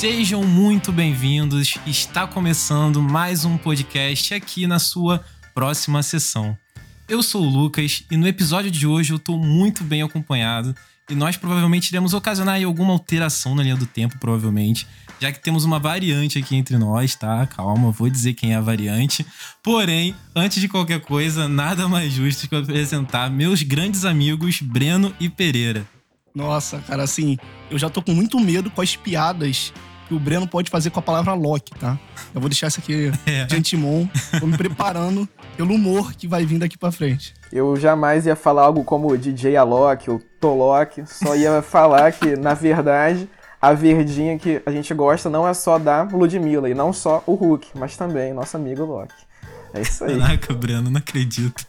Sejam muito bem-vindos. Está começando mais um podcast aqui na sua próxima sessão. Eu sou o Lucas e no episódio de hoje eu estou muito bem acompanhado e nós provavelmente iremos ocasionar alguma alteração na linha do tempo, provavelmente, já que temos uma variante aqui entre nós, tá? Calma, vou dizer quem é a variante. Porém, antes de qualquer coisa, nada mais justo que apresentar meus grandes amigos Breno e Pereira. Nossa, cara, assim, eu já tô com muito medo com as piadas que o Breno pode fazer com a palavra Loki, tá? Eu vou deixar isso aqui é. de antemão, tô me preparando pelo humor que vai vir daqui pra frente. Eu jamais ia falar algo como DJ Alok ou Tolok, só ia falar que, na verdade, a verdinha que a gente gosta não é só da Ludmilla e não só o Hulk, mas também nosso amigo Loki. É isso aí. Caraca, Breno, não acredito.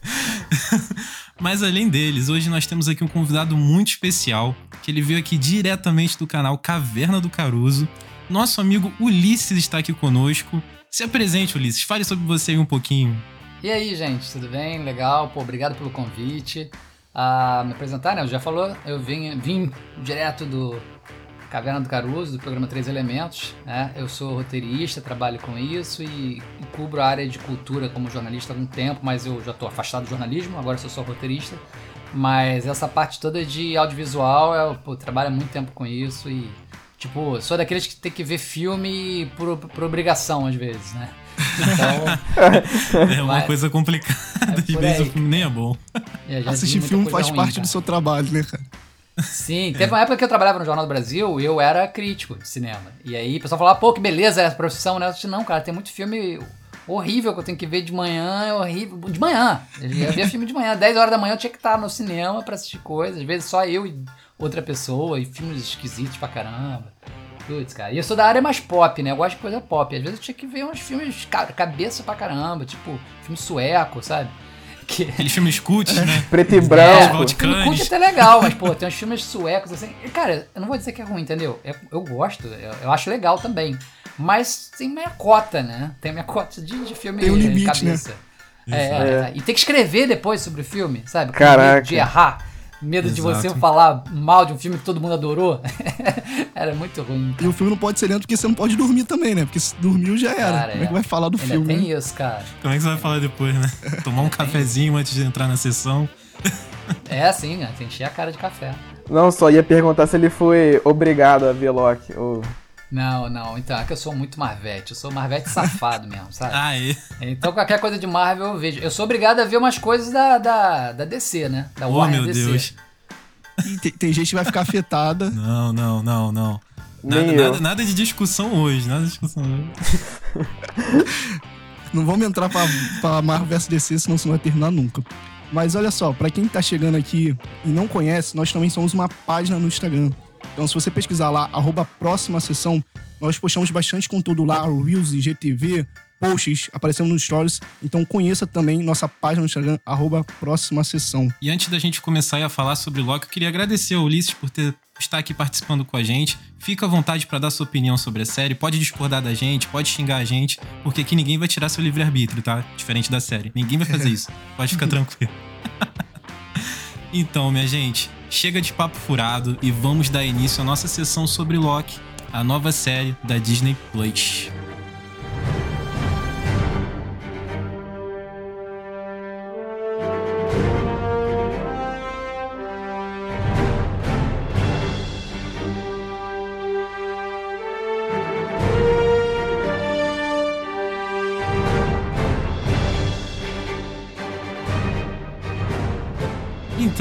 Mas além deles, hoje nós temos aqui um convidado muito especial, que ele veio aqui diretamente do canal Caverna do Caruso. Nosso amigo Ulisses está aqui conosco. Se apresente, Ulisses, fale sobre você um pouquinho. E aí, gente, tudo bem? Legal? Pô, obrigado pelo convite. Ah, me apresentar, né? Já falou, eu vim, vim direto do Caverna do Caruso, do programa Três Elementos. Né? Eu sou roteirista, trabalho com isso e, e, cubro a área de cultura como jornalista há algum tempo, mas eu já estou afastado do jornalismo, agora sou só roteirista. Mas essa parte toda de audiovisual, eu pô, trabalho há muito tempo com isso e, tipo, sou daqueles que tem que ver filme por, por obrigação às vezes, né? Então, é uma mas, coisa complicada. É vezes o filme nem é bom. É, Assistir filme faz ruim, parte cara. do seu trabalho, né, cara? Sim, teve uma época que eu trabalhava no Jornal do Brasil e eu era crítico de cinema. E aí o pessoal falava, pô, que beleza essa profissão, né? Eu disse, não, cara, tem muito filme horrível que eu tenho que ver de manhã, é horrível. De manhã. Eu via filme de manhã, 10 horas da manhã eu tinha que estar no cinema pra assistir coisas. Às vezes só eu e outra pessoa, e filmes esquisitos pra caramba. Putz, cara. E eu sou da área mais pop, né? Eu gosto de coisa pop. Às vezes eu tinha que ver uns filmes cabeça pra caramba, tipo filme sueco, sabe? Que... Aquele filme cult, né? Preto e branco. É, filme cult é até legal, mas, pô, tem uns filmes suecos assim. E, cara, eu não vou dizer que é ruim, entendeu? Eu, eu gosto, eu, eu, acho legal também. Mas tem minha cota, né? Tem minha cota de, de filme tem um limite, cabeça. Né? É, é. E tem que escrever depois sobre o filme, sabe? Caraca. De errar medo Exato. de você falar mal de um filme que todo mundo adorou. era muito ruim. Cara. E o filme não pode ser lento porque você não pode dormir também, né? Porque se dormiu já era. Cara, Como é que vai falar do Ainda filme? Tem né? isso, cara. Como é que você vai falar depois, né? Tomar um cafezinho antes de entrar na sessão. é assim, né? Tem que encher a cara de café. Não, só ia perguntar se ele foi obrigado a ver Loki. Ou... Não, não. Então, é que eu sou muito Marvete. Eu sou Marvete safado mesmo, sabe? Ah, é? Então, qualquer coisa de Marvel eu vejo. Eu sou obrigado a ver umas coisas da, da, da DC, né? Da oh, Warner meu DC. Deus. Tem, tem, gente que vai ficar afetada. Não, não, não, não. Nada, nada, nada, de discussão hoje, nada de discussão hoje. não vamos entrar pra, pra Marvel vs DC, senão isso não vai terminar nunca. Mas olha só, para quem tá chegando aqui e não conhece, nós também somos uma página no Instagram. Então, se você pesquisar lá, arroba próxima sessão, nós postamos bastante conteúdo lá, Reels e GTV, posts aparecendo nos stories. Então conheça também nossa página no Instagram, arroba próxima sessão. E antes da gente começar a falar sobre Loki, eu queria agradecer ao Ulisses por ter estar aqui participando com a gente. Fica à vontade para dar sua opinião sobre a série. Pode discordar da gente, pode xingar a gente, porque aqui ninguém vai tirar seu livre-arbítrio, tá? Diferente da série. Ninguém vai fazer isso. Pode ficar tranquilo. então, minha gente, chega de papo furado e vamos dar início à nossa sessão sobre Loki, a nova série da Disney Plus.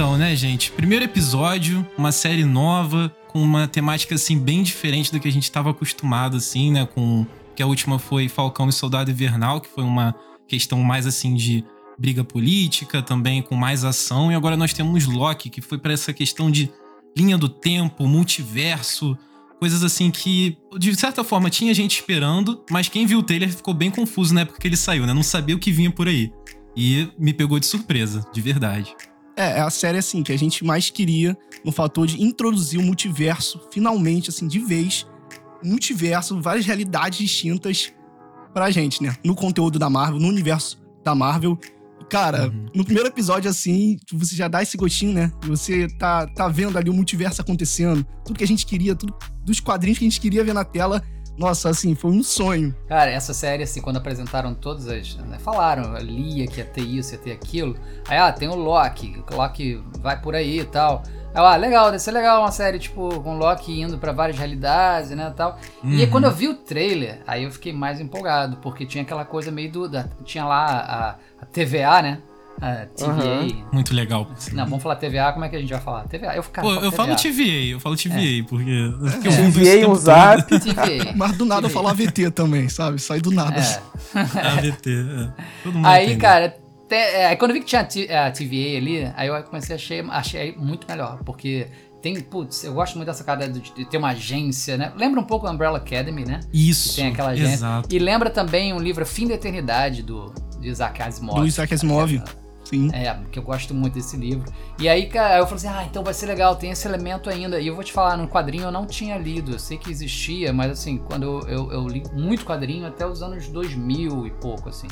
Então, né, gente? Primeiro episódio, uma série nova, com uma temática, assim, bem diferente do que a gente estava acostumado, assim, né? Com. Que a última foi Falcão e Soldado Invernal, que foi uma questão mais, assim, de briga política, também com mais ação. E agora nós temos Loki, que foi para essa questão de linha do tempo, multiverso, coisas assim que, de certa forma, tinha gente esperando, mas quem viu o trailer ficou bem confuso na época que ele saiu, né? Não sabia o que vinha por aí. E me pegou de surpresa, de verdade. É, é a série, assim, que a gente mais queria no fator de introduzir o multiverso, finalmente, assim, de vez. Multiverso, várias realidades distintas pra gente, né? No conteúdo da Marvel, no universo da Marvel. Cara, uhum. no primeiro episódio, assim, você já dá esse gostinho, né? Você tá, tá vendo ali o multiverso acontecendo. Tudo que a gente queria, tudo dos quadrinhos que a gente queria ver na tela, Nossa, assim, foi um sonho. Cara, essa série, assim, quando apresentaram todas as. Né, falaram, lia que ia ter isso, ia ter aquilo. Aí, ah, tem o Loki, o Loki vai por aí e tal. Aí, ah, legal, deve ser legal uma série, tipo, com o Loki indo pra várias realidades, né, tal. Uhum. E aí, quando eu vi o trailer, aí eu fiquei mais empolgado, porque tinha aquela coisa meio do... Da, tinha lá a, a TVA, né, a TVA. Uhum. Muito legal. Não, vamos falar TVA, como é que a gente vai falar? TVA, eu, cara, Pô, eu TVA. falo TVA, eu falo TVA, é. porque... porque é. TVA, um zap. TVA. Mas do nada eu falo AVT também, sabe? Sai do nada. É. AVT, é. Todo mundo Aí, entende. cara é, aí quando eu vi que tinha a TVA ali, aí eu comecei a achar achei muito melhor, porque tem, putz, eu gosto muito dessa cara de, de, ter uma agência, né? Lembra um pouco a Umbrella Academy, né? Isso. Que tem aquela agência. Exato. E lembra também um livro Fim da Eternidade do de Isaac Asimov. Do Isaac Asimov. É, Sim. É, que eu gosto muito desse livro. E aí, cara, eu falei assim: ah, então vai ser legal, tem esse elemento ainda. E eu vou te falar, no quadrinho eu não tinha lido, eu sei que existia, mas assim, quando eu, eu, eu li muito quadrinho até os anos 2000 e pouco, assim.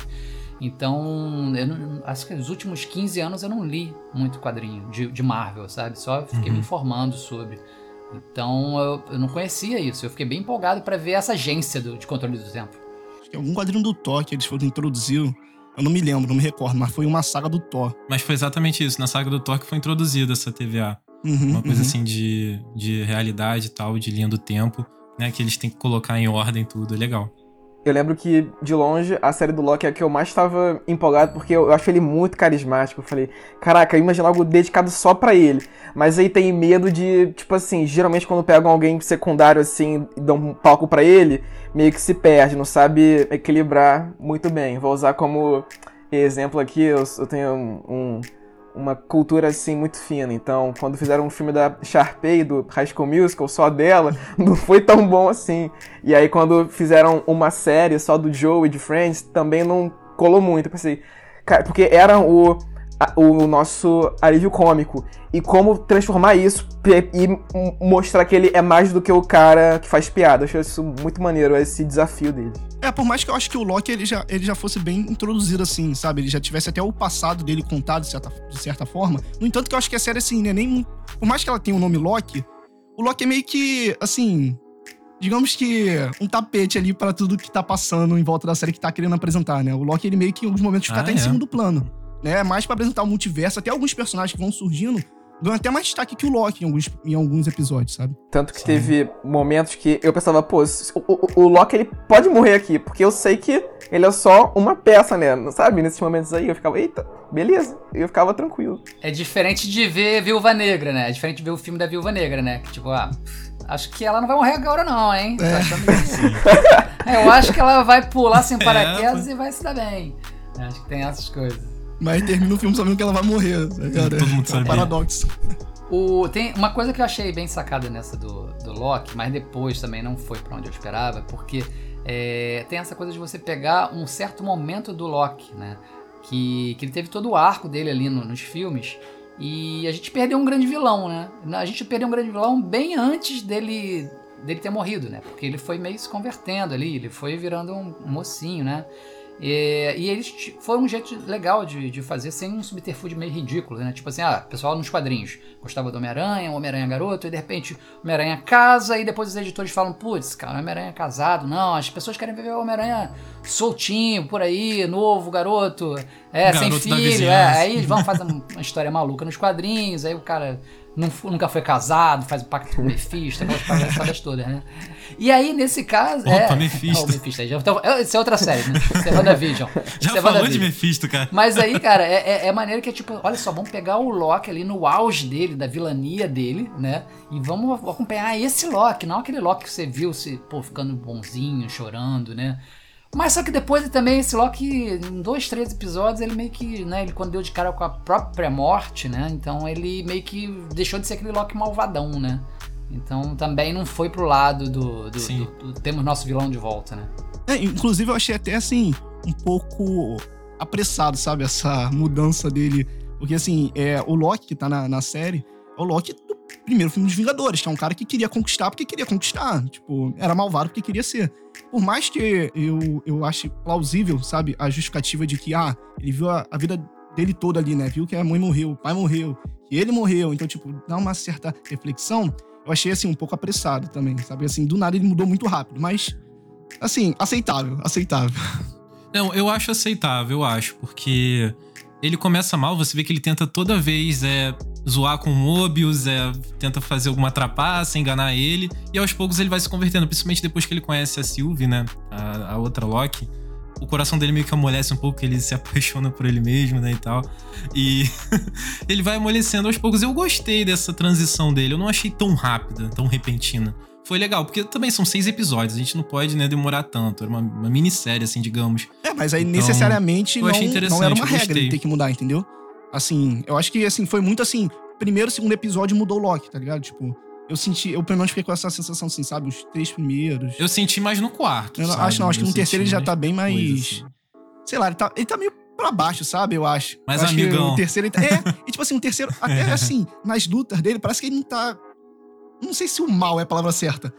Então, eu não, acho que nos últimos 15 anos eu não li muito quadrinho de, de Marvel, sabe? Só fiquei uhum. me informando sobre. Então, eu, eu, não conhecia isso. Eu fiquei bem empolgado para ver essa agência do, de controle do tempo. Acho que algum quadrinho do Thor que eles foram introduzir. Eu não me lembro, não me recordo, mas foi uma saga do Thor. Mas foi exatamente isso, na saga do Thor que foi introduzida essa TVA. Uhum, uma coisa uhum. assim de, de realidade e tal, de linha do tempo, né? Que eles têm que colocar em ordem tudo, é legal. Eu lembro que, de longe, a série do Loki é a que eu mais estava empolgado, porque eu, acho ele muito carismático. Eu falei, caraca, eu imagino algo dedicado só para ele. Mas aí tem medo de, tipo assim, geralmente quando pegam alguém secundário assim e dão um palco para ele, meio que se perde, não sabe equilibrar muito bem. Vou usar como exemplo aqui, eu, eu tenho um, um uma cultura assim muito fina. Então, quando fizeram um filme da Sharpay, do High School Musical, só dela, não foi tão bom assim. E aí, quando fizeram uma série só do Joe e de Friends, também não colou muito. Pensei, cara, porque era o o nosso alívio cômico e como transformar isso e mostrar que ele é mais do que o cara que faz piada. Eu acho isso muito maneiro, esse desafio dele. É, por mais que eu acho que o Loki ele já, ele já fosse bem introduzido assim, sabe? Ele já tivesse até o passado dele contado de certa, de certa forma. No entanto, que eu acho que a série, assim, né? Nem. Por mais que ela tenha o nome Loki, o Loki é meio que, assim. Digamos que um tapete ali para tudo que tá passando em volta da série que tá querendo apresentar, né? O Loki, ele meio que em alguns momentos fica ah, até é? em segundo plano né? Mais para apresentar o multiverso, até alguns personagens que vão surgindo ganham até mais destaque que o Loki em alguns, em alguns episódios, sabe? Tanto que Sim. teve momentos que eu pensava, pô, o, o, o, Loki ele pode morrer aqui, porque eu sei que ele é só uma peça, né? Sabe? Nesses momentos aí eu ficava, eita, beleza. Eu ficava tranquilo. É diferente de ver Viúva Negra, né? É diferente de ver o filme da Viúva Negra, né? Que, tipo, ah, acho que ela não vai morrer agora não, hein? É. é, eu acho que ela vai pular sem é, paraquedas é, e vai se dar bem. Acho que tem essas coisas. Mas termina o filme sabendo que ela vai morrer. Tá Todo mundo é sabe. Um paradoxo. O, tem uma coisa que eu achei bem sacada nessa do, do Loki, mas depois também não foi para onde eu esperava, porque é, tem essa coisa de você pegar um certo momento do Loki, né? Que, que ele teve todo o arco dele ali no, nos filmes. E a gente perdeu um grande vilão, né? A gente perdeu um grande vilão bem antes dele, dele ter morrido, né? Porque ele foi meio se convertendo ali, ele foi virando um, um mocinho, né? E, e eles foi um jeito legal de, de fazer sem um subterfúgio meio ridículo, né? Tipo assim, ah, pessoal nos quadrinhos gostava do Homem-Aranha, o Homem-Aranha garoto, e de repente o Homem-Aranha casa, e depois os editores falam, putz, cara, o Homem-Aranha casado, não, as pessoas querem ver o Homem-Aranha soltinho, por aí, novo, garoto, é, garoto sem filho, é, aí eles vão fazer uma história maluca nos quadrinhos, aí o cara nunca foi casado, faz o pacto com o Mephisto, aquelas paradas todas, né? E aí, nesse caso. Opa, é, Mephisto. Oh, Mephisto então, isso é outra série, né? Isso é WandaVision. Já isso é falou de Mephisto, cara. Mas aí, cara, é, é, é maneiro que é tipo, olha só, vamos pegar o Loki ali no auge dele, da vilania dele, né? E vamos acompanhar esse Loki, não aquele Loki que você viu se, pô, ficando bonzinho, chorando, né? Mas só que depois também esse Loki, em dois, três episódios, ele meio que, né, ele quando deu de cara com a própria morte, né? Então ele meio que deixou de ser aquele Loki malvadão, né? Então também não foi pro lado do, do, do, do temos nosso vilão de volta, né? É, inclusive eu achei até assim, um pouco apressado, sabe? Essa mudança dele. Porque assim, é, o Loki que tá na, na série é o Loki do primeiro filme dos Vingadores, que é um cara que queria conquistar porque queria conquistar. Tipo, era malvado porque queria ser. Por mais que eu, eu ache plausível, sabe, a justificativa de que, ah, ele viu a, a vida dele toda ali, né? Viu que a mãe morreu, o pai morreu, que ele morreu. Então, tipo, dá uma certa reflexão. Eu achei, assim, um pouco apressado também, sabe? Assim, do nada ele mudou muito rápido. Mas Assim, aceitável, aceitável. Não, eu acho aceitável, eu acho, porque ele começa mal, você vê que ele tenta toda vez é, zoar com o Mobius, é, tenta fazer alguma trapaça, enganar ele, e aos poucos ele vai se convertendo, principalmente depois que ele conhece a Sylvie, né? A, a outra Loki. O coração dele meio que amolece um pouco, ele se apaixona por ele mesmo, né, e tal. E ele vai amolecendo aos poucos. Eu gostei dessa transição dele, eu não achei tão rápida, tão repentina foi legal, porque também são seis episódios, a gente não pode né, demorar tanto. Era uma, uma minissérie, assim, digamos. É, mas aí então, necessariamente não, não era uma regra de ter que mudar, entendeu? Assim, eu acho que assim, foi muito assim. Primeiro, segundo episódio mudou o Loki, tá ligado? Tipo, eu senti, eu pelo menos fiquei com essa sensação assim, sabe? Os três primeiros. Eu senti mais no quarto. Eu sabe? acho não, acho que no terceiro ele já tá bem mais. Assim. Sei lá, ele tá, ele tá meio pra baixo, sabe? Eu acho. Mais eu acho amigão. o terceiro ele tá, É, e tipo assim, o terceiro, até assim, nas lutas dele, parece que ele não tá. Não sei se o mal é a palavra certa.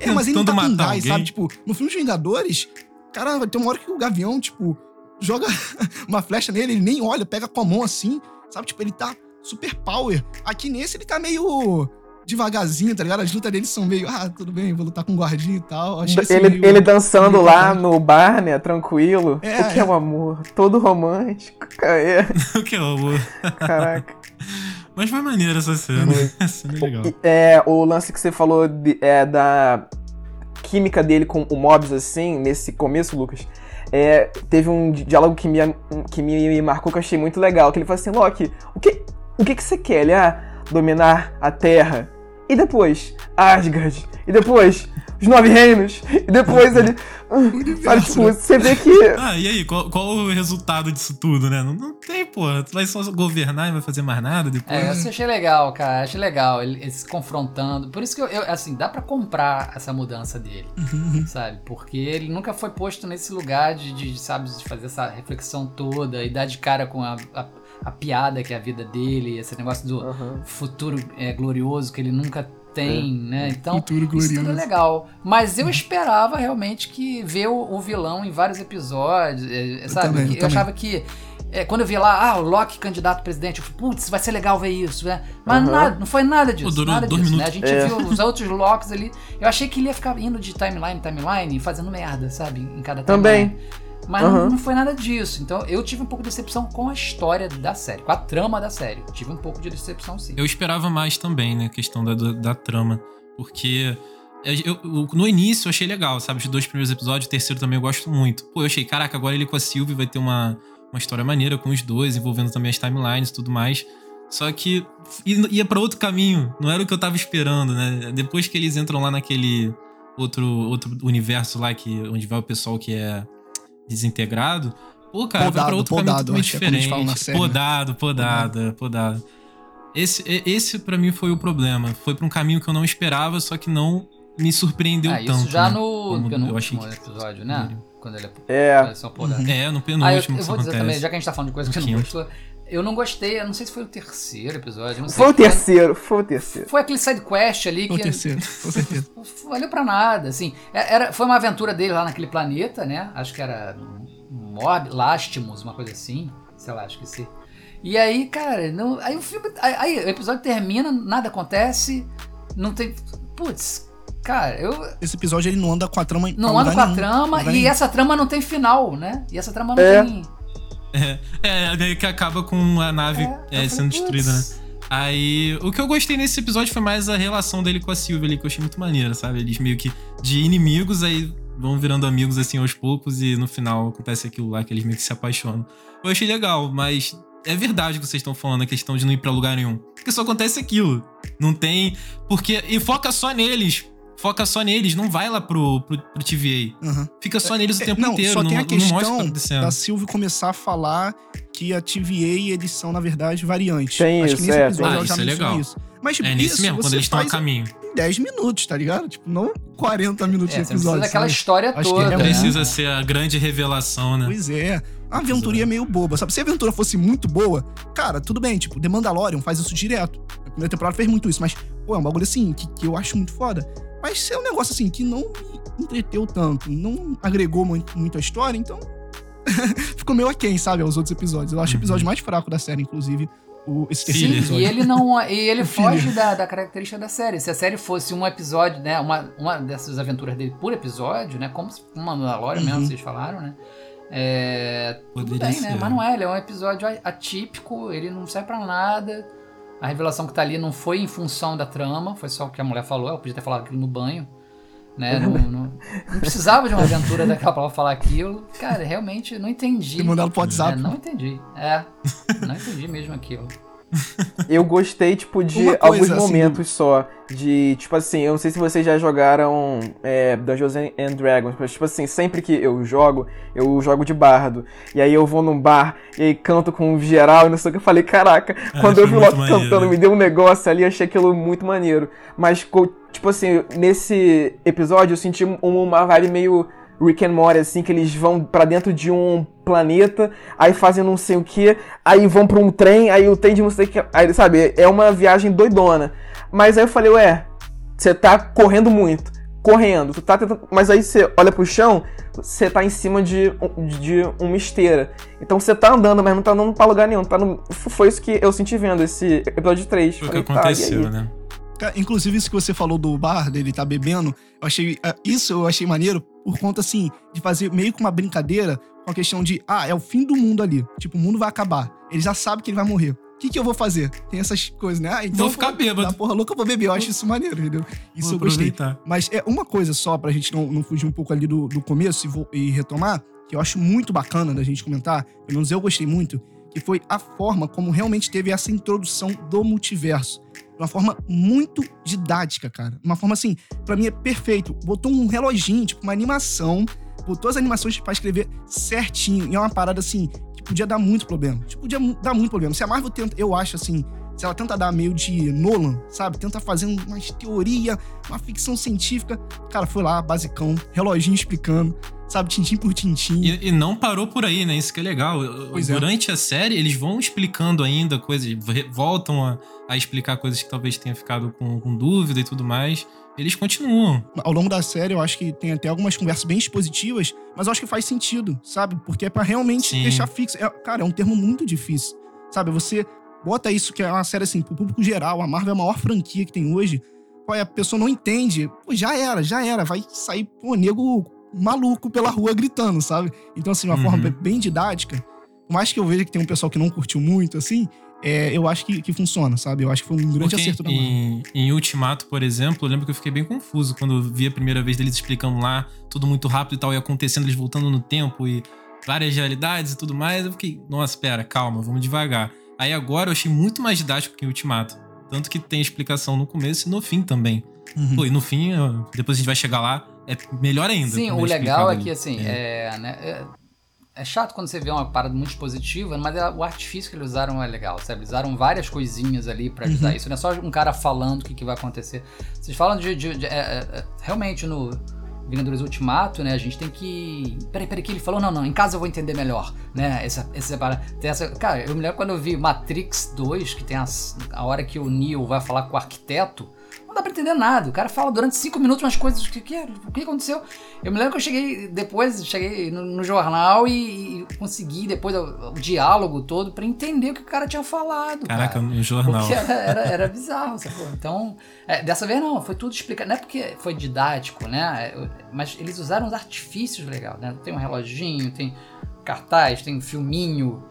É, mas ele não tá com gás, sabe? Tipo, no filme dos Vingadores, cara, ter uma hora que o Gavião, tipo, joga uma flecha nele, ele nem olha, pega com a mão assim, sabe? Tipo, ele tá super power. Aqui nesse ele tá meio devagarzinho, tá ligado? As lutas dele são meio, ah, tudo bem, vou lutar com um guardinha e tal. Achei ele, meio... ele dançando lá no bar, né, tranquilo. É, o que é, é o amor? Todo romântico. É. o que é o amor? Caraca. Mas foi maneiro essa cena. essa cena é legal. É, o lance que você falou de, é, da química dele com o Mobius, assim, nesse começo, Lucas. É, teve um diálogo que me, que me marcou que eu achei muito legal. Que ele falou assim, Loki, o que, o que, que você quer? Ele, ah, dominar a Terra. E depois, Asgard. E depois, os Nove Reinos. E depois ele. Sabe, tipo, você vê que. Ah, e aí, qual, qual o resultado disso tudo, né? Não, não tem, pô. Tu vai só governar e vai fazer mais nada depois. É, eu achei legal, cara. Achei legal ele, ele se confrontando. Por isso que eu, eu, assim, dá para comprar essa mudança dele, uhum. sabe? Porque ele nunca foi posto nesse lugar de, de, sabe, de fazer essa reflexão toda e dar de cara com a, a a piada que é a vida dele, esse negócio do uhum. futuro é, glorioso que ele nunca tem, é. né? Então, isso tudo é legal. Mas eu esperava realmente que ver o, o vilão em vários episódios, é, sabe? Eu, também, eu, eu achava que é, quando eu vi lá, ah, o Loki candidato a presidente, eu falei, putz, vai ser legal ver isso, né? Mas uhum. nada, não foi nada disso, Durou nada disso, né? A gente é. viu os outros Locks ali. Eu achei que ele ia ficar indo de timeline em timeline e fazendo merda, sabe? Em cada timeline. Também. Mas uhum. não, não, foi nada disso. Então eu tive um pouco de decepção com a história da série, com a trama da série. Tive um pouco de decepção, sim. Eu esperava mais também, né? A questão da, da, da trama. Porque eu, eu, no início eu achei legal, sabe? Os dois primeiros episódios, o terceiro também eu gosto muito. Pô, eu achei, caraca, agora ele com a Sylvie vai ter uma, uma história maneira com os dois, envolvendo também as timelines e tudo mais. Só que ia para outro caminho, não era o que eu tava esperando, né? Depois que eles entram lá naquele outro, outro universo lá que, onde vai o pessoal que é desintegrado, pô, cara, podado, vai pra outro podado, caminho totalmente diferente. É podado, podado, podado. Esse, esse para mim foi o problema. Foi pra um caminho que eu não esperava, só que não me surpreendeu ah, tanto. Isso já né? no penúltimo episódio, né? Quando ele é, é. só podado. É, no penúltimo. Ah, eu, eu vou dizer acontece. também, já que a gente tá falando de coisa que você não gostou, eu não gostei, eu não sei se foi o terceiro episódio. foi o terceiro, foi o terceiro. Foi aquele side quest ali foi que. Foi o terceiro, com certeza. Valeu pra nada, assim. É, era, foi uma aventura dele lá naquele planeta, né? Acho que era Morb, Lastimus, uma coisa assim. Sei lá, acho que sim. E aí, cara, não, aí o filme. Aí, aí o episódio termina, nada acontece, não tem. Putz, Cara, eu. Esse episódio ele não anda com a trama Não anda com a trama e nenhum. essa trama não tem final, né? E essa trama não é. tem. É, é, que acaba com a nave é, é, sendo destruída, né? Aí, o que eu gostei nesse episódio foi mais a relação dele com a Silvia ali, que eu achei muito maneira, sabe? Eles meio que de inimigos, aí vão virando amigos assim aos poucos e no final acontece aquilo lá que eles meio que se apaixonam. Eu achei legal, mas é verdade o que vocês estão falando, a questão de não ir para lugar nenhum. Porque só acontece aquilo. Não tem. Porque. E foca só neles foca só neles, não vai lá pro, pro, pro TVA. Uhum. Fica só neles o é, tempo não, inteiro, só tem não, a questão não mostra da Silvio começar a falar que a TVA eles são, na verdade, variantes. Tem Acho isso, que nesse é, episódio ah, já isso é legal. isso. Mas, tipo, é nisso mesmo, quando eles estão a caminho. Em 10 minutos, tá ligado? Tipo, não 40 minutos é, de episódio. Precisa daquela história Acho toda. Que é precisa né? ser a grande revelação, né? Pois é. A aventura é meio boba, sabe? Se a aventura fosse muito boa, cara, tudo bem, tipo, The Mandalorian faz isso direto. A primeira temporada fez muito isso, mas, pô, é um bagulho assim que, que eu acho muito foda. Mas se é um negócio assim que não me entreteu tanto, não agregou muito, muito a história, então ficou meio aquém, sabe, aos outros episódios. Eu acho o episódio uhum. mais fraco da série, inclusive. o, esse Sim, terceiro episódio. e ele não. E ele foge da, da característica da série. Se a série fosse um episódio, né? Uma, uma dessas aventuras dele por episódio, né? Como se- uma Mandalorian mesmo, Uhum. vocês falaram, né? É, tudo Poderia bem, né? ser. Mas não é, ele é um episódio atípico, ele não serve pra nada. A revelação que tá ali não foi em função da trama, foi só o que a mulher falou, ela podia ter falado aquilo no banho. Né? Não, não- não precisava de uma aventura daquela pra ela falar aquilo. Cara, realmente não entendi. Tem mandado pro É, WhatsApp. não entendi. É, não entendi mesmo aquilo. Eu gostei, tipo, de alguns assim, momentos só. De, tipo assim, eu não sei se vocês já jogaram é, Dungeons and Dragons, mas, tipo assim, sempre que eu jogo, eu jogo de bardo. E aí eu vou num bar, e aí canto com geral, e não sei o que. Eu falei, caraca, quando eu vi o Loki maneiro. cantando, me deu um negócio ali, achei aquilo muito maneiro. Mas, tipo assim, nesse episódio eu senti um- uma vibe meio Rick and Morty, assim, que eles vão pra dentro de um planeta, aí fazem não sei o que, aí vão pra um trem, aí o trem de não sei o que, aí, sabe, é uma viagem doidona. Mas aí eu falei, ué, você tá correndo muito, correndo, tu tá tentando, mas aí você olha pro chão, você tá em cima de, de uma esteira. Então você tá andando, mas não tá andando pra lugar nenhum, tá no... Foi isso que eu senti vendo esse episódio 3. Foi o que tá, aconteceu, aí? né? Cara, Inclusive, isso que você falou do bar, dele tá bebendo, eu achei. ah, Isso eu achei maneiro por conta, assim, de fazer meio que uma brincadeira com a questão de, ah, é o fim do mundo ali. Tipo, o mundo vai acabar. Ele já sabe que ele vai morrer. O que, que eu vou fazer? Tem essas coisas, né? Ah, então. Vou ficar bêbado. Da porra louca, eu vou beber. Eu acho isso maneiro, entendeu? Isso Vou eu gostei. aproveitar. Mas é uma coisa só, pra gente não, não fugir um pouco ali do, do começo e, vou- e retomar, que eu acho muito bacana da gente comentar, pelo menos eu gostei muito, que foi a forma como realmente teve essa introdução do multiverso. De uma forma muito didática, cara. Uma forma assim, pra mim é perfeito. Botou um reloginho, tipo, uma animação, botou as animações pra escrever certinho. E é uma parada assim, que podia dar muito problema. Tipo, podia dar muito problema. Se a Marvel tenta, eu acho assim, se ela tenta dar meio de Nolan, sabe? Tenta fazer umas teoria, uma ficção científica. Cara, foi lá, basicão, reloginho explicando, sabe? Tintim por tintim. E, e não parou por aí, né? Isso que é legal. Pois é. Durante a série, eles vão explicando ainda coisas, voltam a, a explicar coisas que talvez tenha ficado com, com dúvida e tudo mais. Eles continuam. Ao longo da série, eu acho que tem até algumas conversas bem expositivas, mas eu acho que faz sentido, sabe? Porque é pra realmente Sim. deixar fixo. É- cara, é um termo muito difícil, sabe? Você bota isso, que é uma série assim, pro público geral, a Marvel é a maior franquia que tem hoje. Pô, a pessoa não entende, pô, já era, já era. Vai sair, pô, nego maluco pela rua gritando, sabe? Então, assim, uma Uhum. forma bem didática. Por mais que eu veja que tem um pessoal que não curtiu muito, assim, é, eu acho que, que funciona, sabe? Eu acho que foi um grande Porque acerto da Marvel. em, em Ultimato, por exemplo, eu lembro que eu fiquei bem confuso quando eu vi a primeira vez deles explicando lá, tudo muito rápido e tal, e acontecendo, eles voltando no tempo e várias realidades e tudo mais. Eu fiquei, nossa, pera, calma, vamos devagar. Aí agora eu achei muito mais didático que em Ultimato. Tanto que tem explicação no começo e no fim também. Uhum. Pô, e no fim, depois a gente vai chegar lá, é melhor ainda. Sim, o é legal é que, assim, é, né, é, é chato quando você vê uma parada muito expositiva, mas é- o artifício que eles usaram é legal, sabe? Eles usaram várias coisinhas ali pra ajudar Uhum. isso. Não é só um cara falando o que, que vai acontecer. Vocês falam de. de- de- é, é, é, realmente, no Vingadores Ultimato, né? A gente tem que. Peraí, peraí, que ele falou? Não, não, em casa eu vou entender melhor, né? Essa, essa essa. Cara, eu me lembro quando eu vi Matrix 2, que tem as, a hora que o Neo vai falar com o arquiteto. Não dá pra entender nada. O cara fala durante cinco minutos umas coisas. O que, que, o que aconteceu? Eu me lembro que eu cheguei depois, cheguei no, no jornal e, e consegui depois o, o diálogo todo pra entender o que o cara tinha falado. Caraca, cara. no jornal. Porque era, era, era bizarro, sacou? Então, é, dessa vez não, foi tudo explicado. Não é porque foi didático, né? É, Mas eles usaram os artifícios legais, né? Tem um reloginho, tem cartaz, tem um filminho.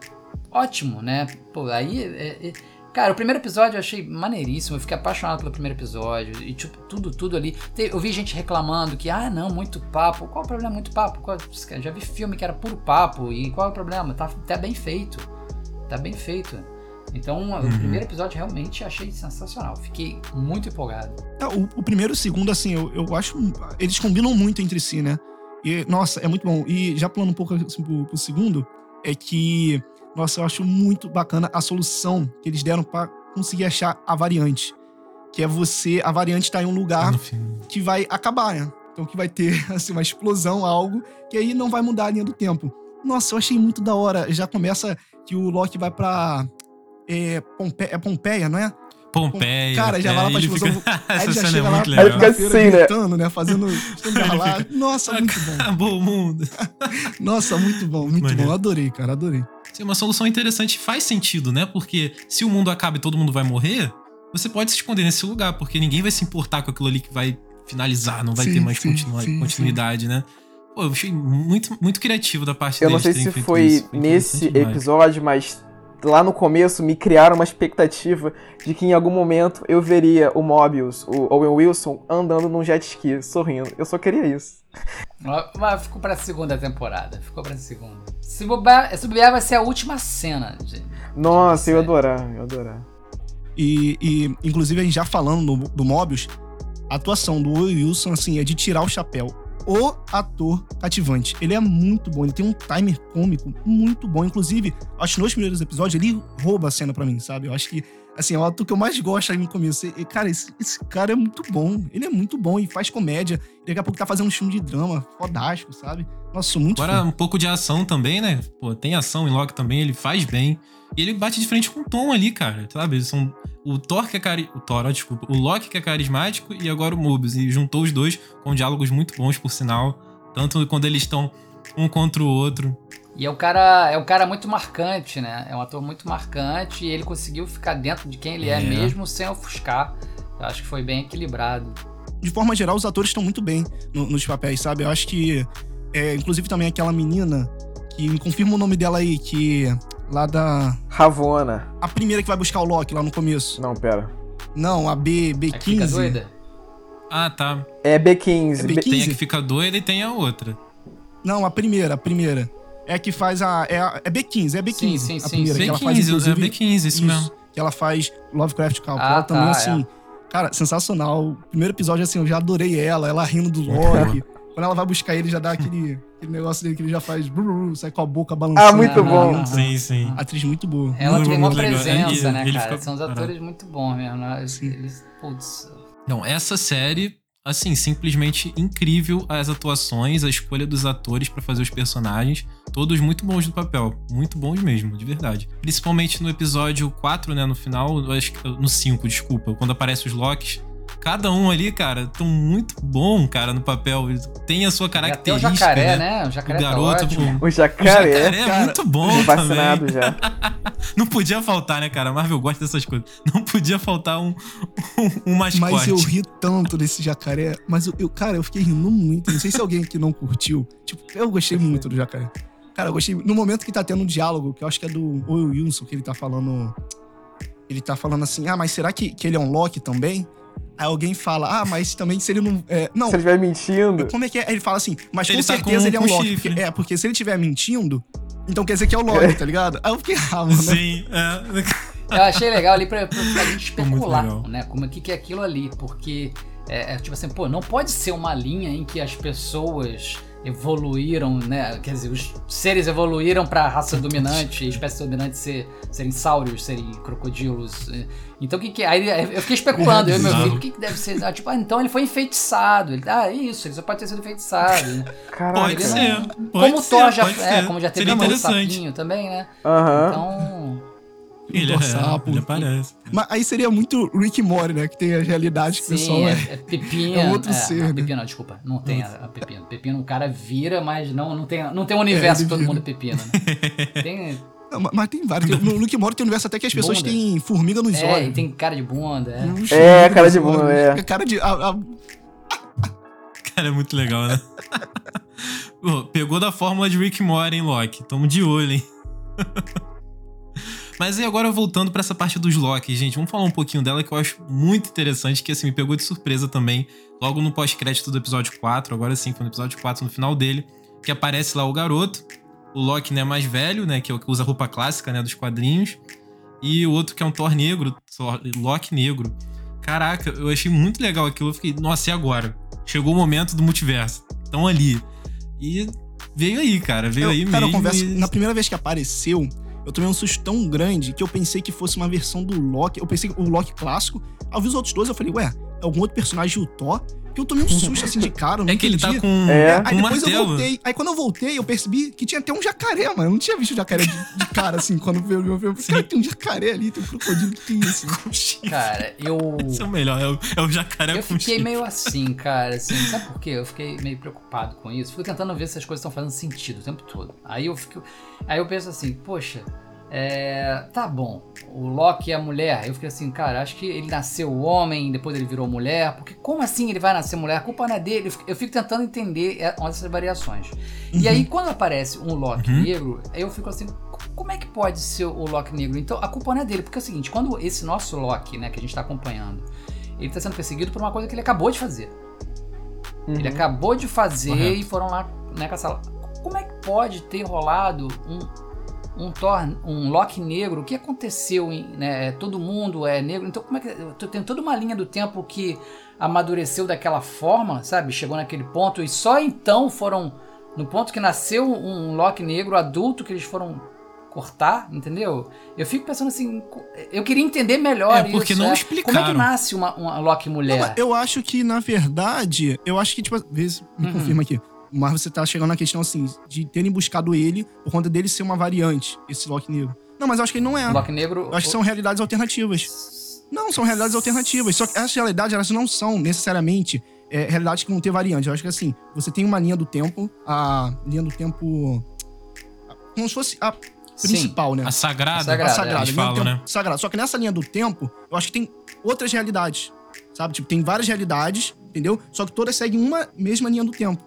Ótimo, né? Pô, aí. é- é- Cara, o primeiro episódio eu achei maneiríssimo, eu fiquei apaixonado pelo primeiro episódio. E, tipo, tudo, tudo ali. Eu vi gente reclamando que, ah, não, muito papo. Qual o problema? Muito papo? Qual- Já vi filme que era puro papo. E qual é o problema? Tá, tá bem feito. Tá bem feito. Então, o Uhum. primeiro episódio realmente achei sensacional. Fiquei muito empolgado. É, O, o primeiro e o segundo, assim, eu, eu acho. Eles combinam muito entre si, né? E, nossa, é muito bom. E já pulando um pouco assim, pro, pro segundo, é que. Nossa, eu acho muito bacana a solução que eles deram pra conseguir achar a variante. Que é você. A variante tá em um lugar fim. que vai acabar, né? Então que vai ter, assim, uma explosão, algo, que aí não vai mudar a linha do tempo. Nossa, eu achei muito da hora. Já começa que o Loki vai pra. É, Pompe é Pompeia, não é? Pompeia. Cara, já é, vai lá pra ele explosão. fica- Aí já cena é chega lá muito na Aí fica legal. assim, né? gritando, né? Fazendo lá. Nossa, muito bom. Acabou o mundo. Nossa, muito bom, muito Maneiro. bom. Adorei, cara, adorei. Sim, uma solução interessante faz sentido, né? Porque se o mundo acaba e todo mundo vai morrer, você pode se esconder nesse lugar, porque ninguém vai se importar com aquilo ali que vai finalizar, não vai Sim, ter mais sim, continua- sim, continuidade, né? Pô, eu achei muito, muito criativo da parte Eu não deles sei se foi isso. Foi nesse episódio, mas lá no começo me criaram uma expectativa de que em algum momento eu veria o Mobius, o Owen Wilson, andando num jet ski, sorrindo. Eu só queria isso. Mas ficou pra segunda temporada. Ficou pra segunda. Se bobear, se bobear vai ser a última cena, gente. Nossa, eu ia Sério. adorar, eu adorar. E, e, inclusive, a gente já falando do, do Mobius, a atuação do Owen Wilson, assim, é de tirar o chapéu. O ator cativante. Ele é muito bom, ele tem um timer cômico muito bom. Inclusive, acho que nos primeiros episódios ele rouba a cena pra mim, sabe? Eu acho que, assim, é o ator que eu mais gosto aí no começo. E, cara, esse, esse cara é muito bom. Ele é muito bom e faz comédia. E daqui a pouco tá fazendo um filme de drama, fodástico, sabe? Nossa, muito Agora, fã. um pouco de ação também, né? Pô, tem ação em Loki também, ele faz bem. E ele bate de frente com o Tom ali, cara. Sabe? São. O Thor que é cari... O Thor, ó, desculpa. O Loki que é carismático e agora o Mobius. E juntou os dois com diálogos muito bons, por sinal. Tanto quando eles estão um contra o outro. E é um cara, é um cara muito marcante, né? É um ator muito marcante e ele conseguiu ficar dentro de quem ele é, É. mesmo sem ofuscar. Eu acho que foi bem equilibrado. de forma geral, os atores estão muito bem no- nos papéis, sabe? Eu acho que. é, inclusive também aquela menina, que me confirma o nome dela aí, que. Lá da. Ravona. A primeira que vai buscar o Loki lá no começo. Não, pera. Não, a B, É que fica B15. doida? Ah, tá. É B15. É B- B15? Tem a que fica doida e tem a outra. Não, a primeira, a primeira. É a que faz a. É, a- é B15, é B15. Sim, sim, a sim, primeira, sim. que ela faz, B15, é inclusive, B15, isso, mesmo. Que ela faz Lovecraft Country. Ah, ela também, tá, assim. Cara, sensacional. O primeiro episódio, assim, eu já adorei ela, ela rindo do Loki. Quando ela vai buscar ele, já dá aquele, aquele negócio dele que ele já faz. brrr, sai com a boca balançando. Ah, muito bom. Ah, Sim, sim. Atriz muito boa. Ela Muito tem uma legal. presença, Ele- né, ele cara? fica- São os atores muito bons mesmo. Né? Eles, Sim. eles- putz, Não, essa série, assim, simplesmente incrível as atuações, a escolha dos atores pra fazer os personagens, todos muito bons no papel, muito bons mesmo, de verdade. Principalmente no episódio 4, né, no final, eu acho que- no 5, desculpa, quando aparecem os Locks. Cada um ali, cara, tão muito bom, cara, no papel. Tem a sua e até o característica, jacaré, né? né? O jacaré O tá garoto, ótimo. pô, O o jacaré. jacaré é cara, muito bom também. já. Não podia faltar, né, cara? Marvel gosta dessas coisas. Não podia faltar um, um, um mascote. Mas eu ri tanto desse jacaré. Mas eu, eu- cara, eu fiquei rindo muito. Não sei se alguém que não curtiu. Tipo, eu gostei muito do jacaré. Cara, eu gostei. No momento que tá tendo um diálogo, que eu acho que é do Owen Wilson, que ele tá falando. Ele tá falando assim: ah, mas será que, que ele é um Loki também? Aí alguém fala: ah, mas também se ele não. é, não, Se ele estiver mentindo. como é que é? Aí ele fala assim: mas Ele com tá certeza com- ele é um Loki. chifre. Porque- é, porque se ele estiver mentindo, então quer dizer que é o Loki, tá ligado? Aí eu fiquei, ah, mano. Sim, é. Eu achei legal ali pra, pra, pra gente especular, né? Como o que, que é aquilo ali, porque é, é tipo assim, pô, não pode ser uma linha em que as pessoas evoluíram, né? Quer dizer, os seres evoluíram pra raça dominante, a espécie dominante ser, serem saurios, serem crocodilos. é. Então o que que é? Aí eu fiquei especulando, eu e meu filho, o que, que deve ser? Ah, tipo, ah, então ele foi enfeitiçado. Ele, ah, isso, ele só pode ter sido enfeitiçado. Né? Caraca. Pode Ele ser. Pode como o ser, Thor já, pode é, ser. como já teve Seria o interessante. sapinho também, né? Aham. Então. Ele, é, Sapo. ele aparece. Mas aí seria muito Rick Morty, né? Que tem as realidades que o pessoal Sim, é. é, é pepino. é outro ser, não, né? pepino, não, desculpa. Não tem a, a pepino. Pepino o cara vira, mas não, não, tem, não tem um universo ele que todo vira. mundo é pepino, né? Tem, Não, mas- tem vários. Tem- No Rick Morty tem um universo até que as pessoas Bunda. têm formiga nos é, olhos. e tem cara de bunda, é. É, cara de bunda, olhos. é. Cara de. a- a- Cara, é muito legal, né? Pô, pegou da fórmula de Rick Morty, hein, Loki? Tamo de olho, hein? Mas e agora voltando pra essa parte dos Loki, gente, vamos falar um pouquinho dela que eu acho muito interessante, que assim, me pegou de surpresa também, logo no pós-crédito do episódio 4, agora sim, foi no episódio 4, no final dele, que aparece lá o garoto, o Loki, né, mais velho, né, que é o que usa a roupa clássica, né, dos quadrinhos, e o outro que é um Thor negro, Loki negro. Caraca, eu achei muito legal aquilo, eu fiquei, nossa, e agora? Chegou o momento do multiverso, estão ali. E veio aí, cara, veio eu, aí cara, mesmo. converso. e- Na primeira vez que apareceu, eu tomei um susto tão grande que eu pensei que fosse uma versão do Loki. Eu pensei que o Loki clássico. Ao ver os outros dois, eu falei, ué, algum outro personagem do Thor, que eu tomei um susto assim de cara. eu Não É que ele tá com, É. Aí um depois eu voltei. Aí quando eu voltei, eu percebi que tinha até um jacaré, mano. Eu não tinha visto o jacaré de, de cara, assim, quando eu vi. Eu falei, cara, tem um jacaré ali, tem um crocodilo que tem isso. Cara, eu. Esse é o melhor, é o, é o jacaré Eu com fiquei chifre. meio assim, cara, assim, sabe por quê? Eu fiquei meio preocupado com isso. Fico tentando ver se as coisas estão fazendo sentido o tempo todo. Aí eu fico. Aí eu penso assim, poxa, é. Tá bom. O Loki é mulher. Eu fiquei assim, cara, acho que ele nasceu homem, depois ele virou mulher. Porque como assim ele vai nascer mulher? A culpa não é dele. Eu fico, tentando entender é, essas variações. E aí, quando aparece um Loki Uhum. negro, eu fico assim, como é que pode ser o Loki negro? Então a culpa não é dele, porque é o seguinte, quando esse nosso Loki, né, que a gente tá acompanhando, ele tá sendo perseguido por uma coisa que ele acabou de fazer. Ele acabou de fazer Correto. e foram lá, né, caçar. Como é que pode ter rolado um, um Thor, um Loki negro? O que aconteceu? Em, né, todo mundo é negro, então como é que. tu Tem toda uma linha do tempo que amadureceu daquela forma, sabe? Chegou naquele ponto e só então foram. No ponto que nasceu um Loki negro adulto que eles foram cortar, entendeu? Eu fico pensando assim, eu queria entender melhor É, porque isso. não Como é que explicaram. nasce uma, uma Loki mulher? Não, eu acho que, na verdade, eu acho que, tipo, às vezes, me Uhum. confirma aqui. Mas você tá chegando na questão, assim, de terem buscado ele por conta dele ser uma variante, esse Loki negro. Não, mas eu acho que ele não é. O Loki negro. Eu acho que são realidades alternativas. Não, são realidades alternativas. Só que essas realidades, elas não são necessariamente é, realidades que vão ter variante. Eu acho que assim, você tem uma linha do tempo, a linha do tempo. Como se fosse a principal, né? A sagrada, A sagrada, a sagrada, falam, tempo né? sagrada. Só que nessa linha do tempo, eu acho que tem outras realidades. Sabe? Tipo, tem várias realidades, entendeu? Só que todas seguem uma mesma linha do tempo.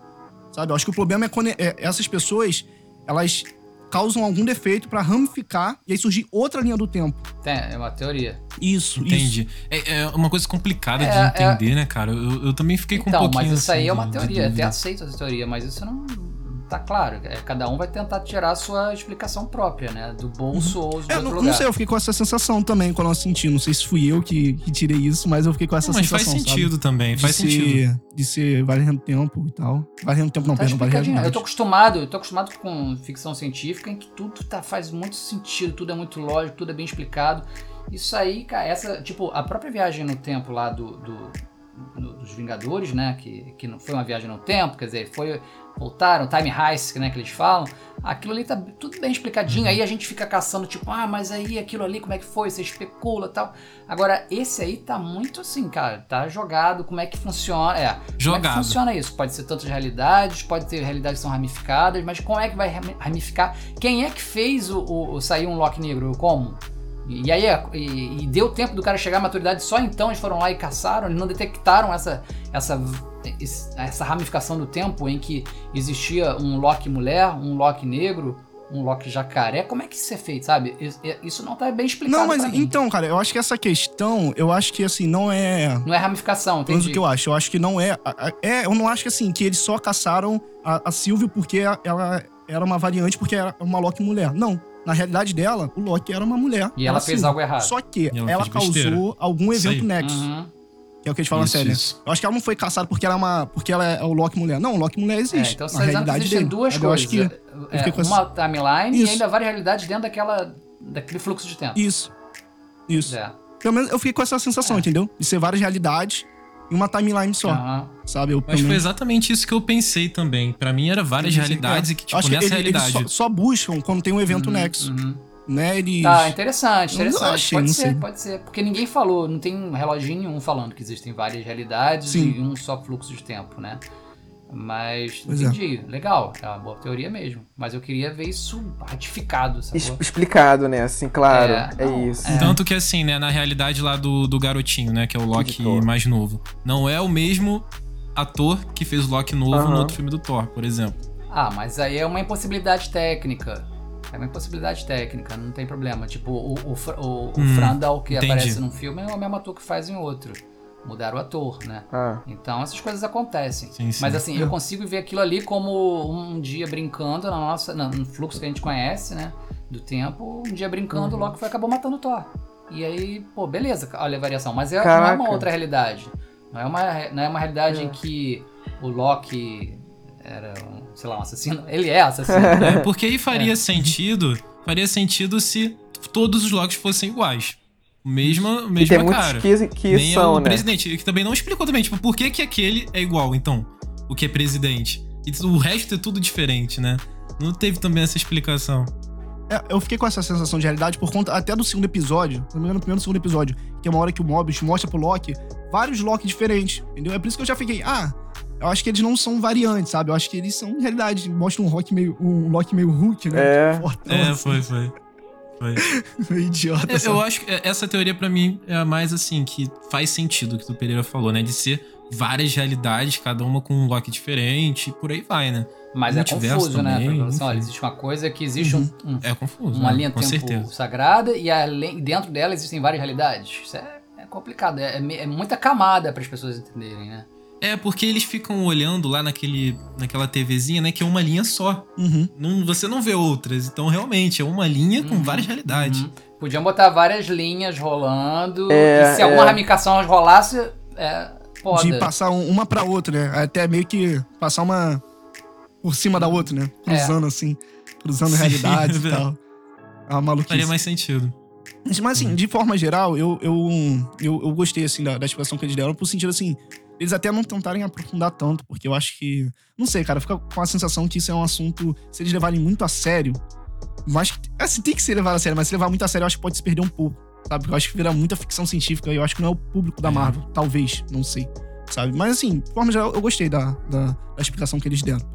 Sabe? Eu acho que o problema é quando é, essas pessoas, elas causam algum defeito pra ramificar e aí surgir outra linha do tempo. Tem, é uma teoria. Isso, isso. Entendi. É, é uma coisa complicada É, de entender, né, cara? Eu, eu também fiquei com um Então, pouquinho mas isso aí assim, é uma teoria. Até dúvida. aceito essa teoria, mas isso não tá claro. É, cada um vai tentar tirar a sua explicação própria, né? Do bolso ou de É, outro não, lugar. não sei, eu fiquei com essa sensação também quando eu assisti. Não sei se fui eu que, que tirei isso, mas eu fiquei com essa Não, mas sensação. faz sentido sabe? também, De faz ser, sentido. De ser variando tempo e tal. Variando tempo não, Tá perdão, variando Eu tô acostumado, eu tô acostumado com ficção científica em que tudo tá, faz muito sentido, tudo é muito lógico, tudo é bem explicado. Isso aí, cara, essa, tipo, a própria viagem no tempo lá do, do- do- dos Vingadores, né, que, que não foi uma viagem no tempo, quer dizer, foi voltaram, time heist, né, que eles falam. Aquilo ali tá tudo bem explicadinho. Aí a gente fica caçando tipo, ah, mas aí aquilo ali como é que foi? Você especula, tal. Agora esse aí tá muito assim, cara, tá jogado, como é que funciona? É, como é que Jogado. funciona isso? Pode ser tantas realidades, pode ter realidades que são ramificadas, mas como é que vai rami- ramificar? Quem é que fez o, o- o- sair um Loki negro? Como? E, aí, e, e deu tempo do cara chegar à maturidade, só então eles foram lá e caçaram, eles não detectaram essa, essa, essa ramificação do tempo em que existia um Loki mulher, um Loki negro, um Loki jacaré. Como é que isso é feito, sabe? Isso, não tá bem explicado. Não, mas pra mim. então, cara, eu acho que essa questão, eu acho que assim, não é. Não é ramificação, menos entendi. o que eu acho. Eu acho que não é. É, eu não acho que assim, que eles só caçaram a, a Sylvie porque ela era uma variante, porque era uma Loki mulher. Não. Na realidade dela, o Loki era uma mulher. E ela era fez Sylvie. algo errado. Só que E ela ela, besteira. causou algum Isso evento. Nexus. Uhum. Que é o que eles falam na Isso, série. né? isso. Eu acho que ela não foi caçada porque ela é uma. porque ela é o Loki mulher. Não, o Loki mulher É, existe. então tá dizendo que realidade existem dele. duas eu coisas. acho que. É, com uma timeline Isso. e ainda várias realidades dentro daquela, daquele fluxo de tempo. Isso. Isso. É. Pelo menos eu fiquei com essa sensação, É. entendeu? De ser várias realidades em uma timeline só. Aham. Sabe? Eu, Mas foi exatamente isso que eu pensei também. Pra mim era várias realidades é. e que, Eu tipo, acho que nessa ele- eles realidade. só, só buscam quando tem um evento Nexo, Uhum. Né? Eles... Tá, interessante, interessante. achei, pode não ser, sei. pode ser. Porque ninguém falou, não tem um reloginho nenhum falando que existem várias realidades Sim. e um só fluxo de tempo, né? Mas Pois é. entendi, legal, é uma boa teoria mesmo. Mas eu queria ver isso ratificado, Es- explicado, né? Assim, claro. É, É, não, isso. é. Tanto que assim, né, na realidade lá do, do garotinho, né, que é o Loki mais novo, não é o mesmo ator que fez o Loki novo Aham. no outro filme do Thor, por exemplo. Ah, mas aí é uma impossibilidade técnica. É uma impossibilidade técnica, não tem problema. Tipo, o, o, o, o Hum, Frandal que entendi. aparece num filme é o mesmo ator que faz em outro. Mudaram o ator, né? Ah, Então essas coisas acontecem. Sim, sim. Mas assim, eu consigo ver aquilo ali como um dia brincando na nossa, no fluxo que a gente conhece, né? Do tempo, um dia brincando, o Loki foi, acabou matando o Thor. E aí, pô, beleza, olha a variação. Mas é, não é uma outra realidade. Não é uma, não é uma realidade É. em que o Loki era, um, sei lá, um assassino. Ele é assassino. É, porque aí faria sentido, faria sentido se todos os Locks fossem iguais. Mesma, mesma E tem cara. que, que Nem são, o né? presidente, que também não explicou também, tipo, por que que aquele é igual, então, o que é presidente? E o resto é tudo diferente, né? Não teve também essa explicação. É, eu fiquei com essa sensação de realidade por conta até do segundo episódio, se não me engano, no primeiro segundo episódio, que é uma hora que o Mobius mostra pro Loki vários Loki diferentes, entendeu? É por isso que eu já fiquei, ah, eu acho que eles não são variantes, sabe? Eu acho que eles são realidade. Mostra um Rock meio, um Loki meio Hulk, né? É. Fortão, É, assim, foi, foi. Foi. meio idiota. É, eu acho que essa teoria pra mim é a mais assim, que faz sentido o que o Pereira falou, né? De ser várias realidades, cada uma com um Loki diferente, e por aí vai, né? Mas é confuso, né? também, Porque, assim, olha, existe uma coisa que existe um- um- É confuso. uma né? linha com tempo certeza. sagrada e além, dentro dela existem várias realidades. Isso é, é complicado, é, é é muita camada para as pessoas entenderem, né? É, porque eles ficam olhando lá naquele, naquela TVzinha, né? Que é uma linha só. Uhum. Não, você não vê outras. Então, realmente, é uma linha com Uhum, várias realidades. Uhum. Podiam botar várias linhas rolando É, e se alguma é. ramificação rolasse, é foda. De passar um- uma pra outra, né? Até meio que passar uma por cima da outra, né? Cruzando assim, cruzando Sim, realidades é e tal. É uma maluquice. Faria mais sentido. Mas Uhum. assim, de forma geral, eu, eu, eu, eu gostei assim da, da explicação que eles deram, por sentido assim, eles até não tentarem aprofundar tanto, porque eu acho que. Não sei, cara, fica com a sensação que isso é um assunto, se eles levarem muito a sério. Mas assim, tem que ser levado a sério, mas se levar muito a sério, eu acho que pode se perder um pouco. Sabe? Porque eu acho que vira muita ficção científica e eu acho que não é o público da É. Marvel. Talvez, não sei. Sabe? Mas assim, de forma geral, eu gostei da, da, da explicação que eles deram.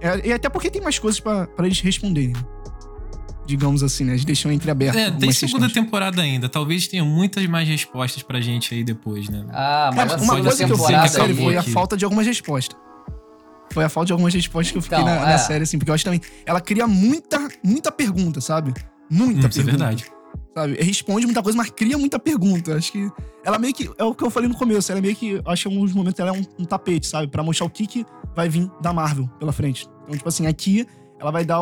É, e até porque tem mais coisas pra, pra eles responderem. né? Digamos assim, né? Eles deixam entreaberto. É, tem segunda questões. temporada ainda. Talvez tenha muitas mais respostas pra gente aí depois, né? Ah, mas Cara, uma coisa que eu vi na série foi a falta de algumas respostas. Foi a falta de algumas respostas que eu fiquei Então, na, na é. série, assim, porque eu acho também. Ela cria muita, muita pergunta, sabe? Muita Hum, isso é pergunta. verdade. Sabe? Responde muita coisa, mas cria muita pergunta. Acho que. Ela meio que. É o que eu falei no começo. Ela meio que. Acho que em alguns momentos ela é um, um tapete, sabe? Pra mostrar o que, que vai vir da Marvel pela frente. Então, tipo assim, aqui ela vai dar.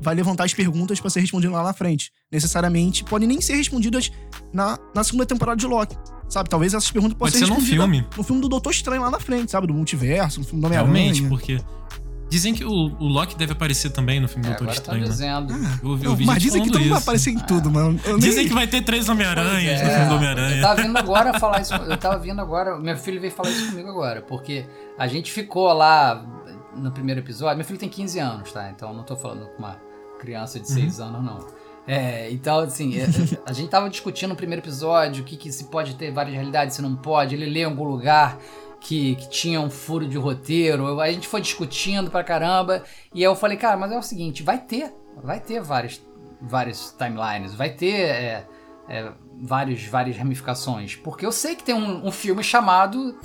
vai levantar as perguntas pra ser respondidas lá na frente. Necessariamente, podem nem ser respondidas na, na segunda temporada de Loki. Sabe? Talvez essas perguntas Pode possam ser num respondidas filme. no filme do Doutor Estranho lá na frente, sabe? Do multiverso, no filme do Homem-Aranha. Realmente, porque. Dizem que o, o Loki deve aparecer também no filme É, Doutor agora Estranho, né? dizendo. Ah, Eu ouvi- não, eu vi mas dizem que todo mundo vai aparecer em tudo, mano. Eu nem- Dizem que vai ter três Homem-Aranhas Pois no é, filme do Eu Homem-Aranha. tava vindo agora falar isso. Eu tava vindo agora. Meu filho veio falar isso comigo agora. Porque a gente ficou lá no primeiro episódio. Meu filho tem 15 anos, tá? Então não tô falando com uma criança de 6 anos, não. É, então, assim, é, a gente tava discutindo no primeiro episódio o que, que se pode ter várias realidades, se não pode. Ele lê em algum lugar que, que tinha um furo de roteiro. A gente foi discutindo pra caramba. E aí eu falei, cara, mas é o seguinte, vai ter, vai ter várias, várias timelines, vai ter é, é, vários, várias ramificações. Porque eu sei que tem um, um filme chamado,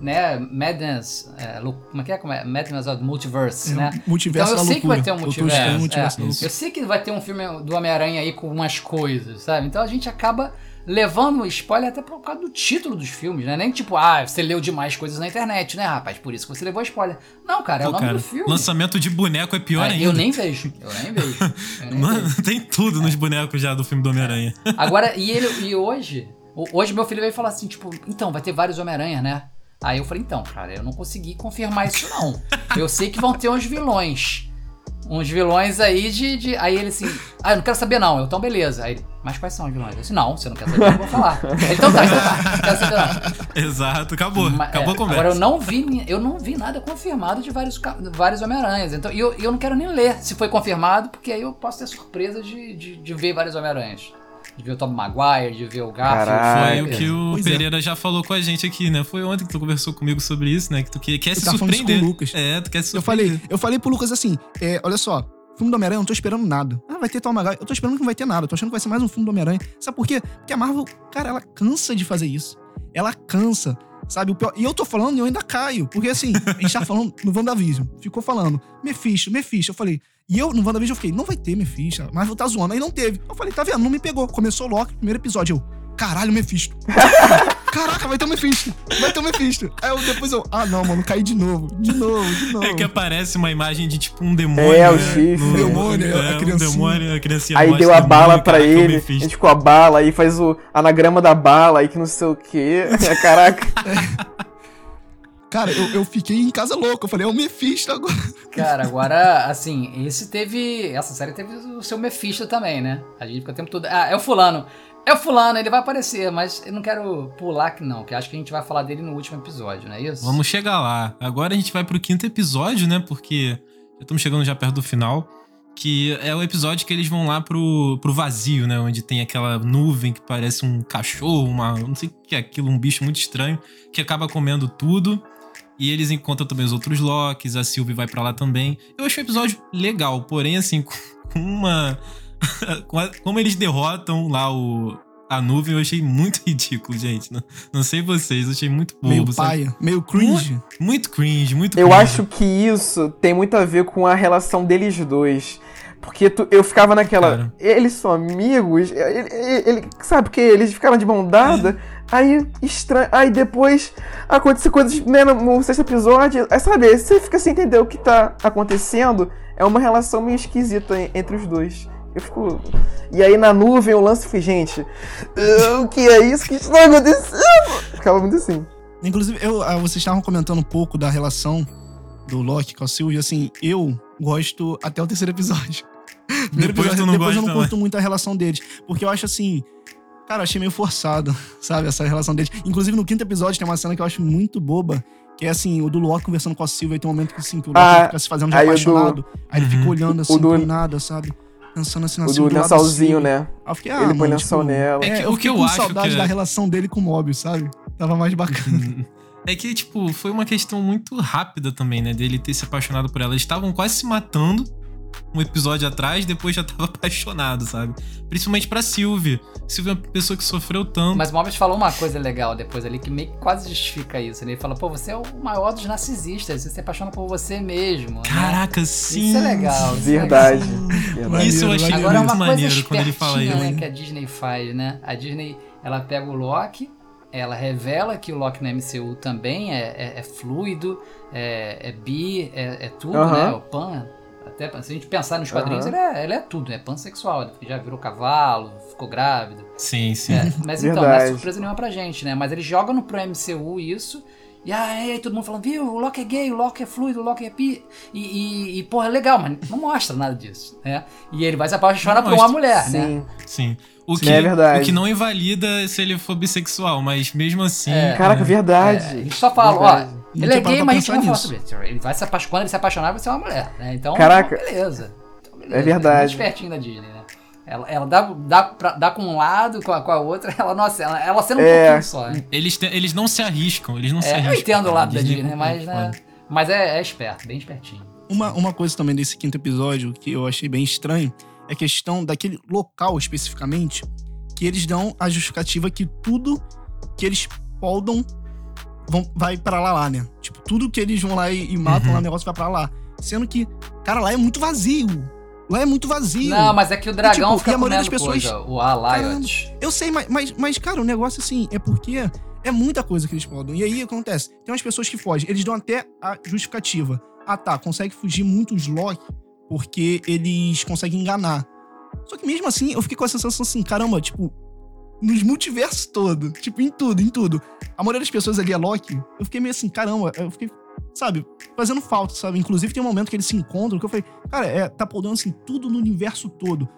né, Madness, é, como é que é? Como é? Madness of the Multiverse, É, né? Multiverso então eu sei que vai ter um loucura. Multiverso. Multiverso da é. loucura. eu sei que vai ter um filme do Homem-Aranha aí com umas coisas, sabe? Então a gente acaba levando spoiler até por causa do título dos filmes, né? Nem tipo, ah, você leu demais coisas na internet, né, rapaz? Por isso que você levou spoiler. Não, cara, é o Pô, nome cara, do filme. lançamento de boneco é pior Ah, ainda. eu nem vejo. Eu nem vejo. Eu nem Mano, vejo. tem tudo nos bonecos já do filme do Homem-Aranha. Agora, e ele e hoje, o- hoje meu filho veio falar assim, tipo, então, vai ter vários Homem-Aranha, né? Aí eu falei, então, cara, eu não consegui confirmar isso não. Eu sei que vão ter uns vilões. Uns vilões aí de, de- Aí ele assim, ah, eu não quero saber não. Eu, então, beleza. Aí ele, mas quais são os vilões? Eu disse, não, você não quer saber, eu não vou falar. Ele, então tá, então tá, não quero saber não. Exato, acabou. Ma- acabou é, a conversa. Agora eu não vi, eu não vi nada confirmado de vários, vários Homem-Aranhas. Então, e eu, eu não quero nem ler se foi confirmado, porque aí eu posso ter surpresa de, de, de ver vários Homem-Aranhas. De ver o Tom Maguire, de ver o Garfield. Foi o que o Pois é. Pereira já falou com a gente aqui, né? Foi ontem que tu conversou comigo sobre isso, né? Que tu quer, quer se tá isso com o surpreender. Lucas. É, tu quer se Eu surpreender. falei, eu falei pro Lucas assim: é, olha só, filme do Homem-Aranha, eu não tô esperando nada. Ah, vai ter Tom Maguire. Eu tô esperando que não vai ter nada. Eu tô achando que vai ser mais um filme do Homem-Aranha. Sabe por quê? Porque a Marvel, cara, ela cansa de fazer isso. Ela cansa. Sabe, o pior. E eu tô falando e eu ainda caio. Porque assim, a gente tá falando no WandaVision. Ficou falando, Mephisto, Mephisto. Eu falei, e eu no WandaVision eu fiquei, não vai ter Mephisto. Marvel tá zoando. Aí não teve. Eu falei, tá vendo? Não me pegou. Começou o Loki, primeiro episódio. Eu, caralho, Mephisto. Caraca, vai ter o Mephisto. Vai ter o Mephisto. Aí eu, depois eu, ah não, mano, caí de novo. De novo, de novo. É que aparece uma imagem de tipo um demônio. É, o né? chifre. No- Demônio, a é, um criancinha. demônio, a criancinha Aí deu a bala demônio, pra é ele, a gente com a bala, aí faz o anagrama da bala, aí que não sei o quê. Caraca. Cara, eu, eu fiquei em casa louco. Eu falei, é o Mephisto agora. Cara, agora, assim, esse teve. Essa série teve o seu Mephisto também, né? A gente fica o tempo todo. Ah, é o fulano. É o fulano, ele vai aparecer, mas eu não quero pular que não, que acho que a gente vai falar dele no último episódio, não é isso? Vamos chegar lá. Agora a gente vai pro quinto episódio, né? Porque já estamos chegando já perto do final. Que é o episódio que eles vão lá pro, pro vazio, né? Onde tem aquela nuvem que parece um cachorro, uma. Não sei o que é aquilo, um bicho muito estranho, que acaba comendo tudo. E eles encontram também os outros Locks, a Sylvie vai para lá também. Eu achei o episódio legal, porém, assim, com uma. Como eles derrotam lá o, a nuvem, eu achei muito ridículo, gente. Não, não sei vocês, eu achei muito bobo. Meio paia, meio cringe. Muito, muito cringe, muito Eu cringe. acho que isso tem muito a ver com a relação deles dois. Porque tu, eu ficava naquela. Cara. Eles são amigos, ele, ele- ele- sabe porque eles ficaram de mão dada, aí estranho. Aí depois aconteceu coisas né, no, no sexto episódio. Aí, sabe, aí você fica sem entender o que tá acontecendo. É uma relação meio esquisita en- entre os dois. Eu fico. E aí na nuvem o lance foi, gente, o que é isso que está acontecendo? Ficava muito assim. Inclusive, eu, ah, vocês estavam comentando um pouco da relação do Loki com a Sylvie. Assim, eu gosto até o terceiro episódio. Depois episódio, não depois eu não curto muito a relação deles. Porque eu acho assim. Cara, eu achei meio forçado, sabe? Essa relação deles. Inclusive, no quinto episódio tem uma cena que eu acho muito boba. Que é assim, o do Loki conversando com a Sylvie. Aí tem um momento que, assim, que o Loki Ah, fica se fazendo de aí o do- apaixonado. Aí ele fica Uhum. olhando assim, do- nada, sabe? Pensando assim na O do lençolzinho, Sylvie. né? Aí eu fiquei, ah, Ele põe mano, lençol tipo, nela. É que- É, o que eu com acho saudade que é- da relação dele com o Mobius, sabe? Tava mais bacana. É que, tipo, foi uma questão muito rápida também, né? Dele ter se apaixonado por ela. Eles estavam quase se matando um episódio atrás, depois já tava apaixonado, sabe? Principalmente pra Sylvie. Sylvie é uma pessoa que sofreu tanto. Mas o Mobius falou uma coisa legal depois ali que meio que quase justifica isso. né? Ele fala, pô, você é o maior dos narcisistas, você se apaixona por você mesmo. né? Caraca, sim. Isso é legal. isso é Verdade. legal. Verdade. Isso eu achei maneiro. Agora é muito uma coisa maneiro quando ele fala espertinha, isso. né, que a Disney faz, né? A Disney, ela pega o Loki, ela revela que o Loki no MCU também é, é- é fluido, é, é bi, é, é tudo, né? O pan, até se a gente pensar nos quadrinhos, ele, é, ele é tudo, é pansexual, ele já virou cavalo, ficou grávido. Sim, sim. É, mas então, não é surpresa nenhuma pra gente, né? Mas eles jogam no pro MCU isso. E aí todo mundo falando, viu, o Loki é gay, o Loki é fluido, o Loki é pi. E, e, e, porra, é legal, mas não mostra nada disso, né? E ele vai se apaixonar por uma mulher, né? Sim. Sim. O Sim, que, é verdade. o que não invalida se ele for bissexual, mas mesmo assim. É. Caraca, né? verdade. É, a gente só fala, Verdade. ó, Não ele é parado gay, mas a gente não fala nisso. sobre isso. Ele vai se apaixonar, quando ele se apaixonar, vai ser uma mulher, né? Então, Caraca. então, beleza. Então, beleza. É verdade. É muito espertinho da Disney, né? Ela, ela dá, dá, pra- dá com um lado, com a, com a outra, ela, nossa, ela, ela sendo um É. pouquinho só, né? Eles, te- eles não se arriscam, eles não se É, arriscam. eu entendo o lado da Disney Disney, mas, é né, mas é, é esperto, bem espertinho. Uma, uma coisa também desse quinto episódio que eu achei bem estranho é a questão daquele local especificamente que eles dão a justificativa que tudo que eles podam vão, vai pra lá, lá, né? Tipo, tudo que eles vão lá e, e matam Uhum. lá, o negócio vai pra lá. Sendo que, cara, lá é muito vazio. Lá é muito vazio. Não, mas é que o dragão tipo, e fica a maioria comendo das pessoas- coisa, o Alliot. Eu sei, mas, mas, mas, cara, o negócio assim é porque é muita coisa que eles podem. E aí acontece? Tem umas pessoas que fogem, eles dão até a justificativa. Ah, tá, consegue fugir muitos Loki porque eles conseguem enganar. Só que mesmo assim, eu fiquei com a sensação assim, caramba, tipo, nos multiversos todo, tipo, em tudo, em tudo. A maioria das pessoas ali é Loki. Eu fiquei meio assim, caramba, eu fiquei, sabe, fazendo falta, sabe? Inclusive tem um momento que eles se encontram que eu falei, cara, é, tá podendo assim, tudo no universo todo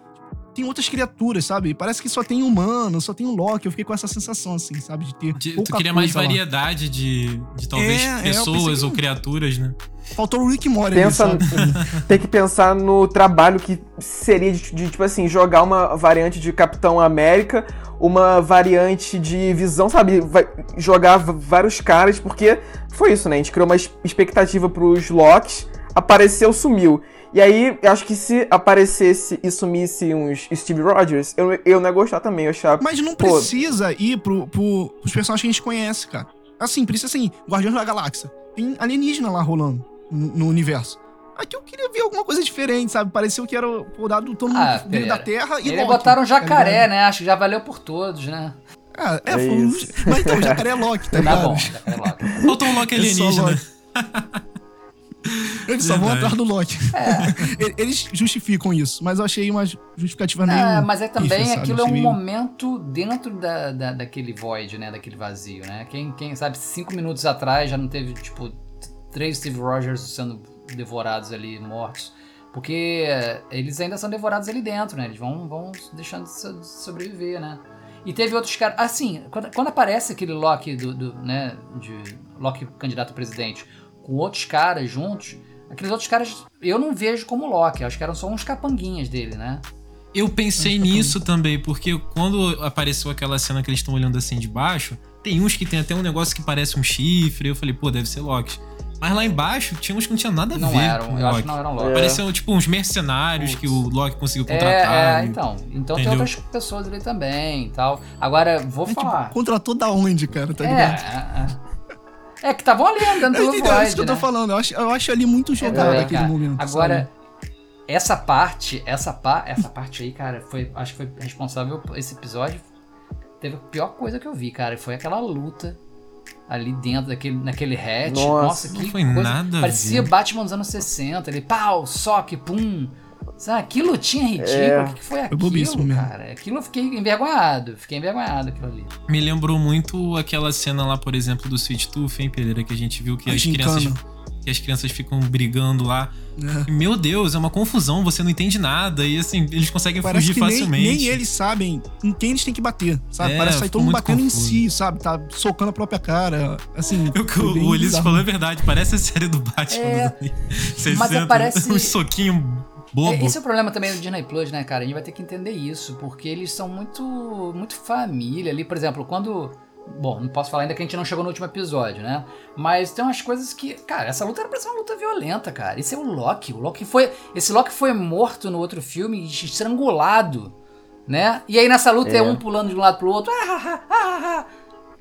tem outras criaturas, sabe? Parece que só tem humano, só tem o Loki. Eu fiquei com essa sensação, assim, sabe? De ter. De- tu queria mais variedade de, de talvez É, é, pessoas pensei ou que- criaturas, né? Faltou o Rick Mori Pensa, ali, sabe? tem que pensar no trabalho que seria de, de, tipo assim, jogar uma variante de Capitão América, uma variante de visão, sabe? Vai- jogar vários caras, porque foi isso, né? A gente criou uma expectativa pros Locks, apareceu, sumiu. E aí, eu acho que se aparecesse e sumisse uns Steve Rogers, eu, eu não ia gostar também, eu achava. Mas não precisa ir pro, pro, pros personagens que a gente conhece, cara. Assim, precisa assim, Guardiões da Galáxia. Tem alienígena lá rolando no, no universo. Aqui eu queria ver alguma coisa diferente, sabe? Pareceu que era o dado todo mundo Ah, que veio pera. da Terra e Eles botaram um tá jacaré, ligado? né? Acho que já valeu por todos, né? Ah, é, É foi um- isso. Mas então, o jacaré é Loki, tá Tá ligado? bom, jacaré Loki. Faltou um Loki É só alienígena. Loki. Eles só vão atrás do Loki. É. Eles justificam isso, mas eu achei uma justificativa meio. É, mas é também sabe? aquilo é um meio- momento dentro da, da, daquele void, né? Daquele vazio, né? Quem, quem sabe cinco minutos atrás já não teve, tipo, três Steve Rogers sendo devorados ali, mortos. Porque é, eles ainda são devorados ali dentro, né? Eles vão, vão deixando de so- de sobreviver, né? E teve outros caras. Assim, quando, quando aparece aquele Loki do, do, né? De Loki candidato a presidente com outros caras juntos, aqueles outros caras eu não vejo como Loki. Acho que eram só uns capanguinhas dele, né? Eu pensei nisso também, porque quando apareceu aquela cena que eles estão olhando assim de baixo, tem uns que tem até um negócio que parece um chifre, eu falei, pô, deve ser Loki. Mas lá embaixo tinha uns que não tinha nada a Não ver eram, com eu acho que não eram Loki. Pareciam tipo uns mercenários Putz. que o Loki conseguiu contratar. É, é, então. Então tem Entendeu? outras pessoas ali também e tal. Agora, vou É, tipo, falar. contratou da onde, cara, tá É, ligado? é, é. É que estavam ali andando pelo Entendeu? É isso que eu tô né? falando. Eu acho, eu acho ali muito jogado também, aquele cara. momento. Agora, sabe? essa parte, essa, pa, essa parte aí, cara, foi, acho que foi responsável por esse episódio. Teve a pior coisa que eu vi, cara. Foi aquela luta ali dentro daquele, naquele hatch. Nossa, Nossa, não que foi coisa. nada Parecia. Batman dos anos 60. Ele, pau, soque, pum. Sabe, que lutinha ridícula. É. O que, que foi aquilo, bobíssimo mesmo. cara? Aquilo eu fiquei envergonhado. Fiquei envergonhado aquilo ali. Me lembrou muito aquela cena lá, por exemplo, do Sweet Tooth, hein, Pereira, que a gente viu que A as gincana. crianças que as crianças ficam brigando lá. É. Meu Deus, é uma confusão, você não entende nada. E assim, eles conseguem Parece fugir que nem, facilmente. nem eles sabem em quem eles têm que bater, sabe? É, Parece que todo mundo batendo confuso. em si, sabe? Tá socando a própria cara. Assim. O que o, Ulisses falou é verdade, parece a série do Batman É, anos 60. mas parece- Um soquinho bobo. É, Esse é o problema também do Disney Plus, né, cara? A gente vai ter que entender isso, porque eles são muito, muito família ali. Por exemplo, quando. Bom, não posso falar ainda que a gente não chegou no último episódio, né? Mas tem umas coisas que. Cara, essa luta era pra ser uma luta violenta, cara. Esse é o Loki. O Loki foi. Esse Loki foi morto no outro filme, estrangulado, né? E aí nessa luta é, É. um pulando de um lado pro outro. Ah, ah, ah, ah, ah.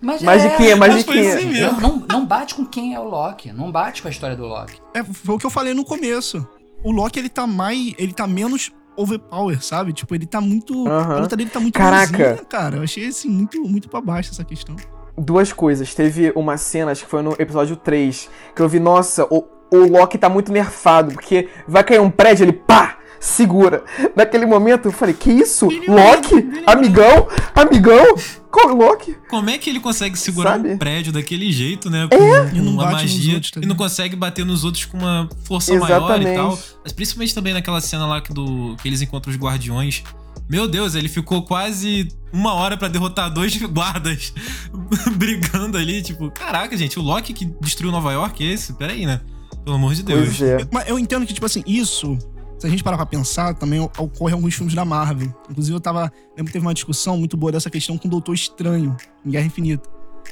Mas é, Magiquinha, mas foi magiquinha. assim mesmo. Não, não, não bate com quem é o Loki. Não bate com a história do Loki. É, foi o que eu falei no começo. O Loki, ele tá mais. Ele tá menos overpower, sabe? Tipo, ele tá muito. Aham. A luta dele tá muito Caraca. cara. Eu achei assim, muito, muito pra baixo essa questão. Duas coisas. Teve uma cena, acho que foi no episódio 3, que eu vi, nossa, o, o Loki tá muito nerfado, porque vai cair um prédio, ele pá! Segura. Naquele momento eu falei, que isso? Loki? Amigão? Amigão? Qual Loki? Como é que ele consegue segurar Sabe? um prédio daquele jeito, né? Com E não uma bate nos magia. outros, tá e não consegue bater nos outros com uma força maior e Exatamente. tal. Mas principalmente também naquela cena lá que, do, que eles encontram os guardiões. Meu Deus, ele ficou quase uma hora pra derrotar dois guardas brigando ali. Tipo, caraca, gente, o Loki que destruiu Nova York é esse? Pera aí, né? Pelo amor de Deus. Pois é. Mas eu entendo que, tipo assim, isso, se a gente parar pra pensar, também ocorre alguns filmes da Marvel. Inclusive, eu tava. Lembro que teve uma discussão muito boa dessa questão com o Doutor Estranho, em Guerra Infinita.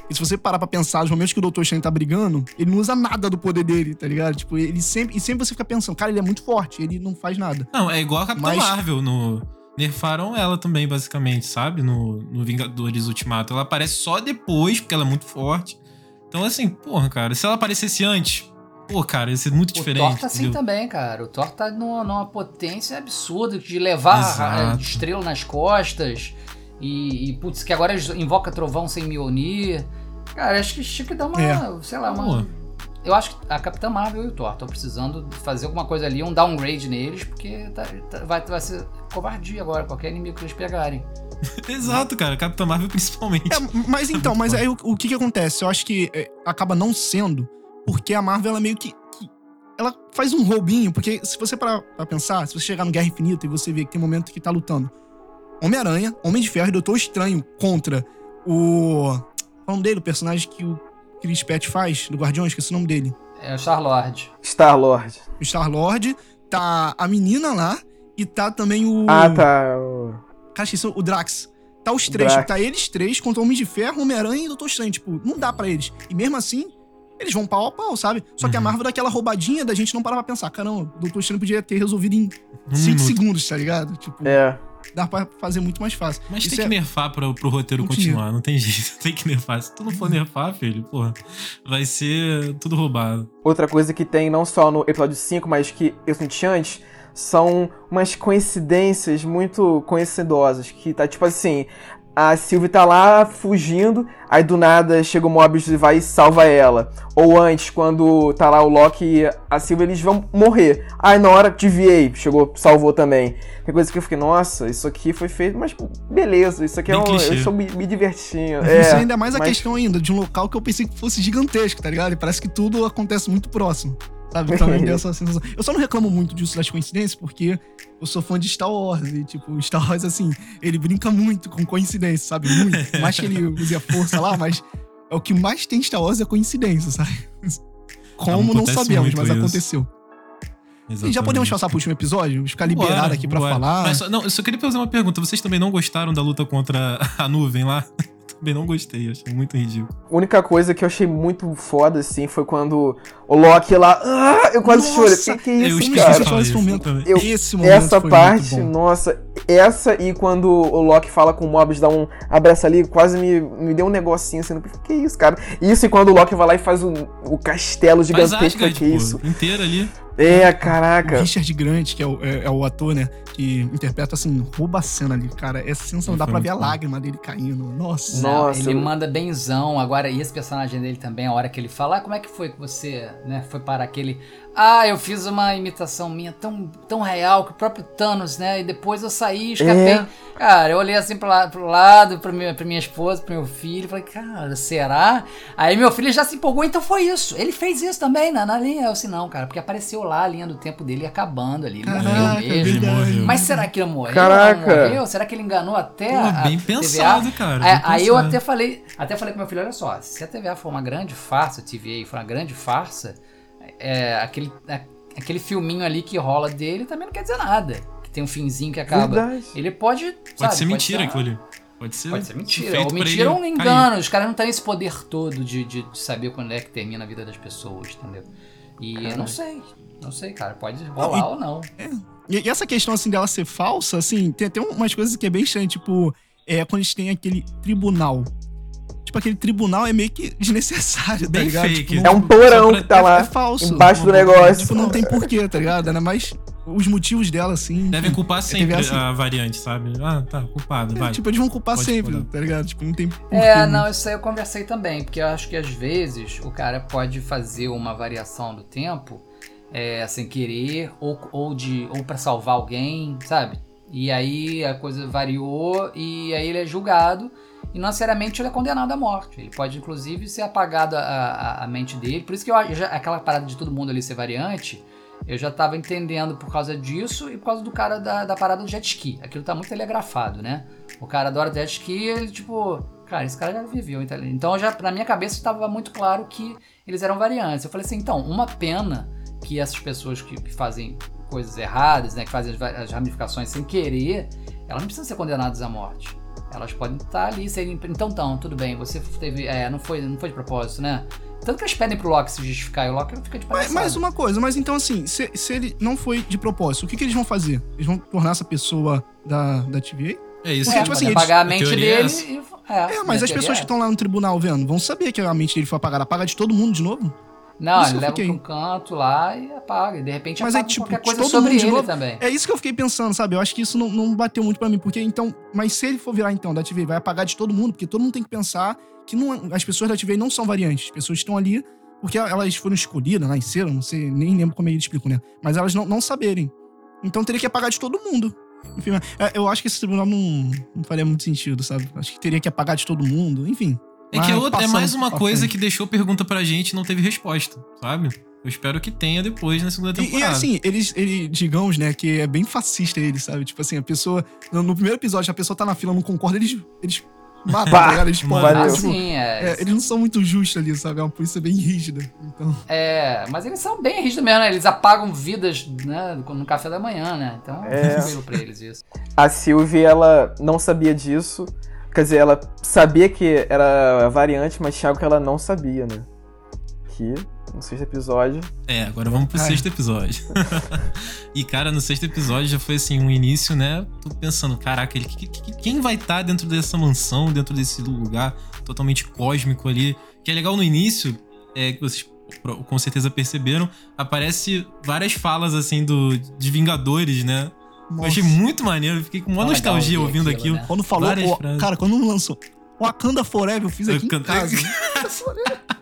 E se você parar pra pensar, nos momentos que o Doutor Estranho tá brigando, ele não usa nada do poder dele, tá ligado? Tipo, ele sempre. E sempre você fica pensando, cara, ele é muito forte, ele não faz nada. Não, é igual a Capitã Mas- Marvel no. Nerfaram ela também, basicamente, sabe? No, no Vingadores Ultimato. Ela aparece só depois, porque ela é muito forte. Então, assim, porra, cara, se ela aparecesse antes, pô, cara, ia ser muito O diferente. Thor tá assim entendeu? também, cara. O Thor tá numa, numa potência absurda de levar Exato. a estrela nas costas. E, e, putz, que agora invoca trovão sem Mjolnir. Cara, acho que tinha que dar uma, É. sei lá, uma... Pô. Eu acho que a Capitã Marvel e o Thor estão precisando fazer alguma coisa ali, um downgrade neles, porque tá- tá- vai, vai ser covardia agora, qualquer inimigo que eles pegarem. Exato, cara. Capitã Marvel principalmente. É, mas então, mas aí o, o que que acontece? Eu acho que é, acaba não sendo, porque a Marvel, ela meio que, que- Ela faz um roubinho, porque se você parar pra pensar, se você chegar no Guerra Infinita e você ver que tem um momento que tá lutando Homem-Aranha, Homem de Ferro e Doutor Estranho contra o. Qual é o nome dele? O personagem que o Chris Pratt faz, do Guardiões, esqueci o nome dele. É o Star-Lord. Star-Lord. O Star-Lord, tá a menina lá e tá também o. Ah, tá. Cara, esqueci o Drax. Tá os três, Drax. tá eles três contra o Homem de Ferro, Homem-Aranha e Doutor Estranho. Tipo, não dá pra eles. E mesmo assim, eles vão pau a pau, sabe? Só que a Uhum. Marvel dá aquela roubadinha da gente não parar pra pensar. Caramba, o Doutor Estranho podia ter resolvido em Um 5 minuto. segundos, tá ligado? Tipo, É. dá pra fazer muito mais fácil. Mas Isso tem é- que nerfar pro, pro roteiro Continua. continuar, não tem jeito. Tem que nerfar. Se tu não for nerfar, filho, porra, vai ser tudo roubado. Outra coisa que tem não só no episódio 5, mas que eu senti antes, são umas coincidências muito coincidosas. Que tá tipo assim. A Sylvie tá lá fugindo, aí do nada chega o Mobius e vai e salva ela. Ou antes, quando tá lá o Loki e a Sylvie, eles vão morrer. Aí na hora que VA chegou, salvou também. Tem coisa que eu fiquei, nossa, isso aqui foi feito, mas beleza, isso aqui é Bem um. clichê. Eu estou me, me divertindo. Isso É, ainda é mais a mas- questão ainda de um local que eu pensei que fosse gigantesco, tá ligado? E parece que tudo acontece muito próximo. Sabe? Me deu essa sensação. Eu só não reclamo muito disso das coincidências, porque eu sou fã de Star Wars. E, tipo, Star Wars, assim, ele brinca muito com coincidência, sabe? Muito. Mais que ele use a força lá, mas é o que mais tem em Star Wars é coincidência, sabe? Como não Acontece sabemos, mas isso. aconteceu. E já Exatamente. podemos passar pro último episódio? Ficar liberado Bora, aqui pra bora. falar. Mas só- não, eu só queria fazer uma pergunta. Vocês também não gostaram da luta contra a nuvem lá? também não gostei, achei muito ridículo. A única coisa que eu achei muito foda, assim, foi quando o Loki lá. Ah, eu quase Nossa, chorei. Que, que eu isso, esqueci Cara, cara? de falar esse momento, também. Eu- esse momento Essa foi parte, muito bom. nossa, essa e quando o Loki fala com o Mobius, dá um abraço ali, quase me, me deu um negocinho assim, que isso, cara? Isso e quando o Loki vai lá e faz o, o castelo Mas gigantesco, Asgard, que pô, isso? inteira ali. É, O caraca. Richard Grant, que é o, é- é o ator, né? Que interpreta assim, rouba a cena ali, cara. É sensacional. Dá pra ver a lágrima dele caindo. Nossa. Nossa, ele eu- manda benzão. Agora, e esse personagem dele também, a hora que ele fala, ah, como é que foi que você, né, foi para aquele... Ah, eu fiz uma imitação minha tão, tão real que o próprio Thanos, né, e depois eu saí, escapei. É. Cara, eu olhei assim pro, la- pro lado, pra minha, pra minha esposa, pro meu filho, falei, cara, será? Aí meu filho já se empolgou, então foi isso. Ele fez isso também na, na linha. Eu assim, não, cara, porque apareceu lá a linha do tempo dele acabando ali. Ele Caraca, morreu mesmo. morreu. Mas será que ele morreu? Caraca. Não morreu? Será que ele enganou até Pô, a bem TVA? pensado, cara. É, bem aí eu pensado. até falei, até falei com meu filho, olha só, se a TVA for uma grande farsa, a TVA for uma grande farsa, é, aquele, é, aquele filminho ali que rola dele também não quer dizer nada. Que tem um finzinho que acaba. Verdade. Ele pode. Pode sabe, ser mentira ser- aquilo ali. Pode ser. Pode ser mentira. Ou mentira ou um engano. cair. Os caras não têm esse poder todo de, de, de saber quando é que termina a vida das pessoas, entendeu? E eu não sei. Não sei, cara. Pode rolar ou não. E, e essa questão, assim, dela ser falsa, assim, tem até umas coisas que é bem estranho, tipo, é quando a gente tem aquele tribunal. Tipo, aquele tribunal é meio que desnecessário, tá Bem ligado? fake. Tipo, É um porão pra- que tá lá. é falso. embaixo do negócio. Tipo, não tem porquê, tá ligado? Ainda mais os motivos dela, assim. Devem culpar sempre TVA, assim. a variante, sabe? Ah, tá, culpado, É, vai. tipo, eles vão culpar Pode sempre, tá ligado? Tipo, não tem porquê. É, né? não, isso aí eu conversei também, porque eu acho que às vezes o cara pode fazer uma variação do tempo é, sem querer, ou, ou, de, ou para salvar alguém, sabe? E aí a coisa variou e aí ele é julgado e não necessariamente ele é condenado à morte. Ele pode, inclusive, ser apagado a, a, a mente dele. Por isso que eu, já, aquela parada de todo mundo ali ser variante, eu já tava entendendo por causa disso e por causa do cara da, da parada do jet ski. Aquilo tá muito telegrafado, né? O cara adora jet ski, ele tipo, cara, esse cara já viveu. Então, então já, na minha cabeça estava muito claro que eles eram variantes. Eu falei assim, então, uma pena que essas pessoas que, que fazem coisas erradas, né, que fazem as, as ramificações sem querer, elas não precisam ser condenadas à morte. Elas podem estar ali, serem, então, então, tudo bem, você teve, é, não foi, não foi de propósito, né? Tanto que eles pedem pro Loki se justificar e o Loki fica de Mas, mais uma coisa, mas então assim, se, se ele não foi de propósito, o que, que eles vão fazer? Eles vão tornar essa pessoa da, da TVA? É isso. Porque, É, tipo assim, eles- apagar a a mente é dele essa. e... É, mas a as pessoas é que estão lá no tribunal vendo vão saber que a mente dele foi apagada. Apaga de todo mundo de novo? Não, Isso ele leva fiquei. pra um canto lá e apaga. E de repente Mas é apaga tipo, qualquer coisa sobre ele novo. também. É isso que eu fiquei pensando, sabe? Eu acho que isso não, não bateu muito pra mim, porque então. Mas se ele for virar então da TVA, vai apagar de todo mundo, porque todo mundo tem que pensar que não, as pessoas da TVA não são variantes. As pessoas estão ali porque elas foram escolhidas, nasceram, não sei, nem lembro como ele explicou, né? Mas elas não, não saberem. Então teria que apagar de todo mundo. Enfim, é, eu acho que esse tribunal não, não faria muito sentido, sabe? Acho que teria que apagar de todo mundo, enfim. É que é, outra- é mais uma coisa frente. que deixou pergunta pra gente e não teve resposta, sabe? Eu espero que tenha depois na segunda E, e temporada. assim, eles, ele, digamos, né, que é bem fascista ele, sabe? Tipo assim, a pessoa. No, no primeiro episódio, a pessoa tá na fila, não concorda, eles. Eles matam, tá ligado? Eles podem. tipo, sim, é. é, eles não são muito justos ali, sabe? É uma polícia bem rígida. Então. É, mas eles são bem rígidos mesmo, né? Eles apagam vidas né, no café da manhã, né? Então é É. tranquilo pra eles isso. A Sylvie, ela não sabia disso. Quer dizer, ela sabia que era variante, mas tinha algo que ela não sabia, né? Que, no sexto episódio. É, agora vamos pro Ai. sexto episódio. e, cara, no sexto episódio já foi assim, um início, né? Tô pensando, caraca, ele, que- que- quem vai estar dentro dessa mansão, dentro desse lugar totalmente cósmico ali? Que é legal no início, é que vocês pro- com certeza perceberam, aparece várias falas assim do de Vingadores, né? Eu achei muito maneiro, fiquei com uma Não, nostalgia legal ouvindo aquilo. aquilo, né? Quando falou, frases. cara, quando lançou Wakanda Forever, eu fiz aqui em Wakanda- casa.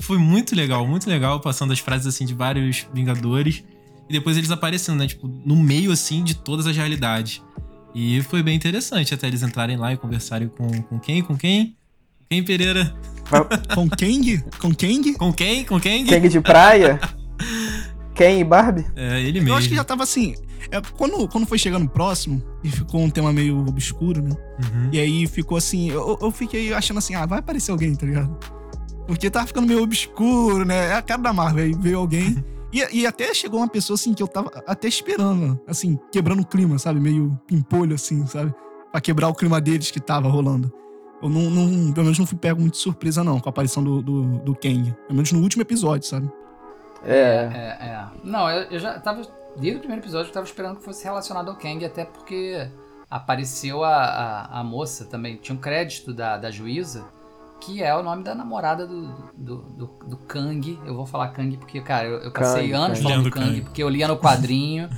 Foi muito legal, muito legal, passando as frases assim de vários Vingadores. E depois eles aparecendo, né? Tipo, no meio assim de todas as realidades. E foi bem interessante até eles entrarem lá e conversarem com, com quem? Com quem? Quem, Pereira? Com Kang? Com Kang? Com quem? Com quem? Kang de praia? Ken e Barbie? É, ele Eu mesmo. acho que já tava assim. É, quando, quando foi chegando próximo, e ficou um tema meio obscuro, né? Uhum. E aí ficou assim. Eu, eu fiquei achando assim, ah, vai aparecer alguém, tá ligado? Porque tava ficando meio obscuro, né? É a cara da Marvel. Aí veio alguém. E, e até chegou uma pessoa assim que eu tava até esperando, assim, quebrando o clima, sabe? Meio pimpolho, assim, sabe? Pra quebrar o clima deles que tava rolando. Eu não, não- pelo menos não fui pego muito de surpresa, não, com a aparição do, do, do Kang. Pelo menos no último episódio, sabe? É. É, é. Não, eu, eu já tava. Desde o primeiro episódio eu tava esperando que fosse relacionado ao Kang, até porque apareceu a, a, a moça também. Tinha um crédito da, da juíza, que é o nome da namorada do, do, do, do Kang. Eu vou falar Kang porque, cara, eu, eu passei Kang, anos Kang. falando Kang, Kang. porque eu lia no quadrinho.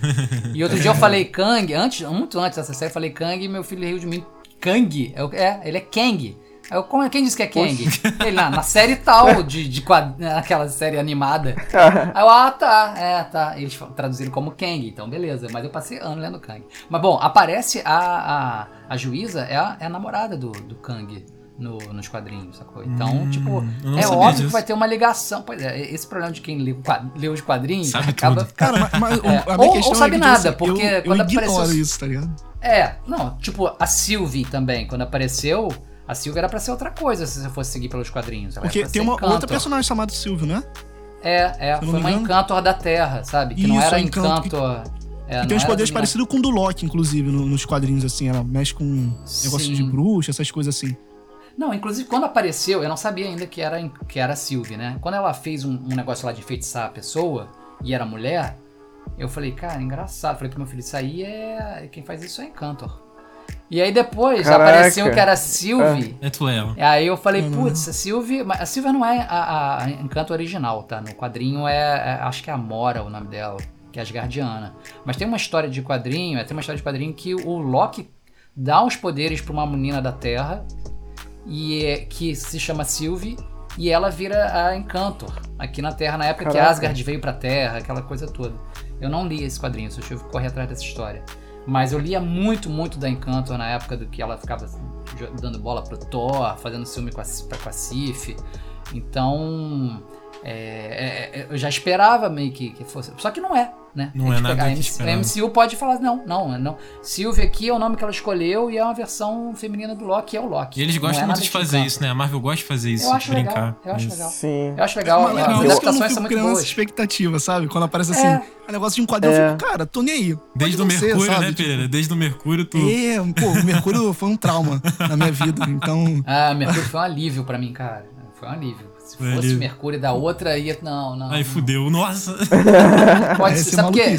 e outro dia eu falei Kang, antes, muito antes dessa série, eu falei Kang e meu filho riu de mim. Kang? Eu- é, ele é Kang. Eu, como, quem disse que é Kang? Ele, na, na série tal, de, de quad- naquela série animada. Aí eu, ah, tá, é, tá. Eles traduziram como Kang, então beleza. Mas eu passei ano lendo Kang. Mas bom, aparece a, a, a juíza, é a, é a namorada do, do Kang no, nos quadrinhos, sacou? Então, Hum, tipo, é óbvio disso. que vai ter uma ligação. Pois é, esse problema de quem lê, quad- lê os quadrinhos Sabe acaba. tudo. Cara, mas, É. a minha Ou- questão ou sabe é que, nada, assim, porque eu, quando eu apareceu- isso, tá ligado? É, não, tipo, a Sylvie também, quando apareceu, a Sylvie era pra ser outra coisa se você fosse seguir pelos quadrinhos. Ela Porque tem uma Encantor. outra personagem chamada Silvio, né? É, é, não foi uma engano. Encantor da Terra, sabe? Que não Isso, era a Encantor. Encantor. É, não tem uns poderes do- parecidos com o do Loki, inclusive, no- nos quadrinhos, assim. Ela mexe com negócio Sim. de bruxa, essas coisas assim. Não, inclusive quando apareceu, eu não sabia ainda que era, que era a Sylvie, né? Quando ela fez um, um negócio lá de enfeitiçar a pessoa e era mulher, eu falei, cara, engraçado. Falei pro meu filho, isso aí é. Quem faz isso é Encantor. E aí depois Caraca. apareceu que era a Sylvie. É tu, ela. E aí eu falei, Uhum. putz, a Sylvie. mas A Sylvie não é a, a Encanto original, tá? No quadrinho é, é- Acho que é a Mora o nome dela, que é Asgardiana. Mas tem uma história de quadrinho, é, tem uma história de quadrinho que o Loki dá os poderes pra uma menina da Terra, e é- que se chama Sylvie, e ela vira a Encantor aqui na Terra, na época que Caraca. Asgard veio pra Terra, aquela coisa toda. Eu não li esse quadrinho, só tive que correr atrás dessa história. Mas eu lia muito, muito da Encantor na época do que ela ficava assim, dando bola pro Thor, fazendo ciúme pra- a. Então, é, é, é, eu já esperava meio que, que fosse. Só que não é, né? Não A é gente nada a MC. A MCU pode falar, não, não, não. Sylvie aqui é o nome que ela escolheu e é uma versão feminina do Loki, é o Loki. E eles gostam é muito de fazer isso, né? A Marvel gosta de fazer isso, Eu acho brincar. legal, eu acho legal. Sim. Eu acho legal, Mas as legal, não adaptações são fico muito boas. expectativa, sabe? Quando aparece assim, É. um negócio de um quadrinho, É. eu fico, cara, tô nem aí. Pode Desde o ser, Mercúrio, sabe? né, Tipo, Pereira? Desde o Mercúrio, tu. É, pô, o Mercúrio foi um trauma na minha vida, então... Ah, Mercúrio foi um alívio pra mim, cara. Foi um alívio. Se fosse alívio. Mercúrio da outra, ia. Não, não. Ai, não. fudeu. Nossa. Pode ser. é Sabe por quê?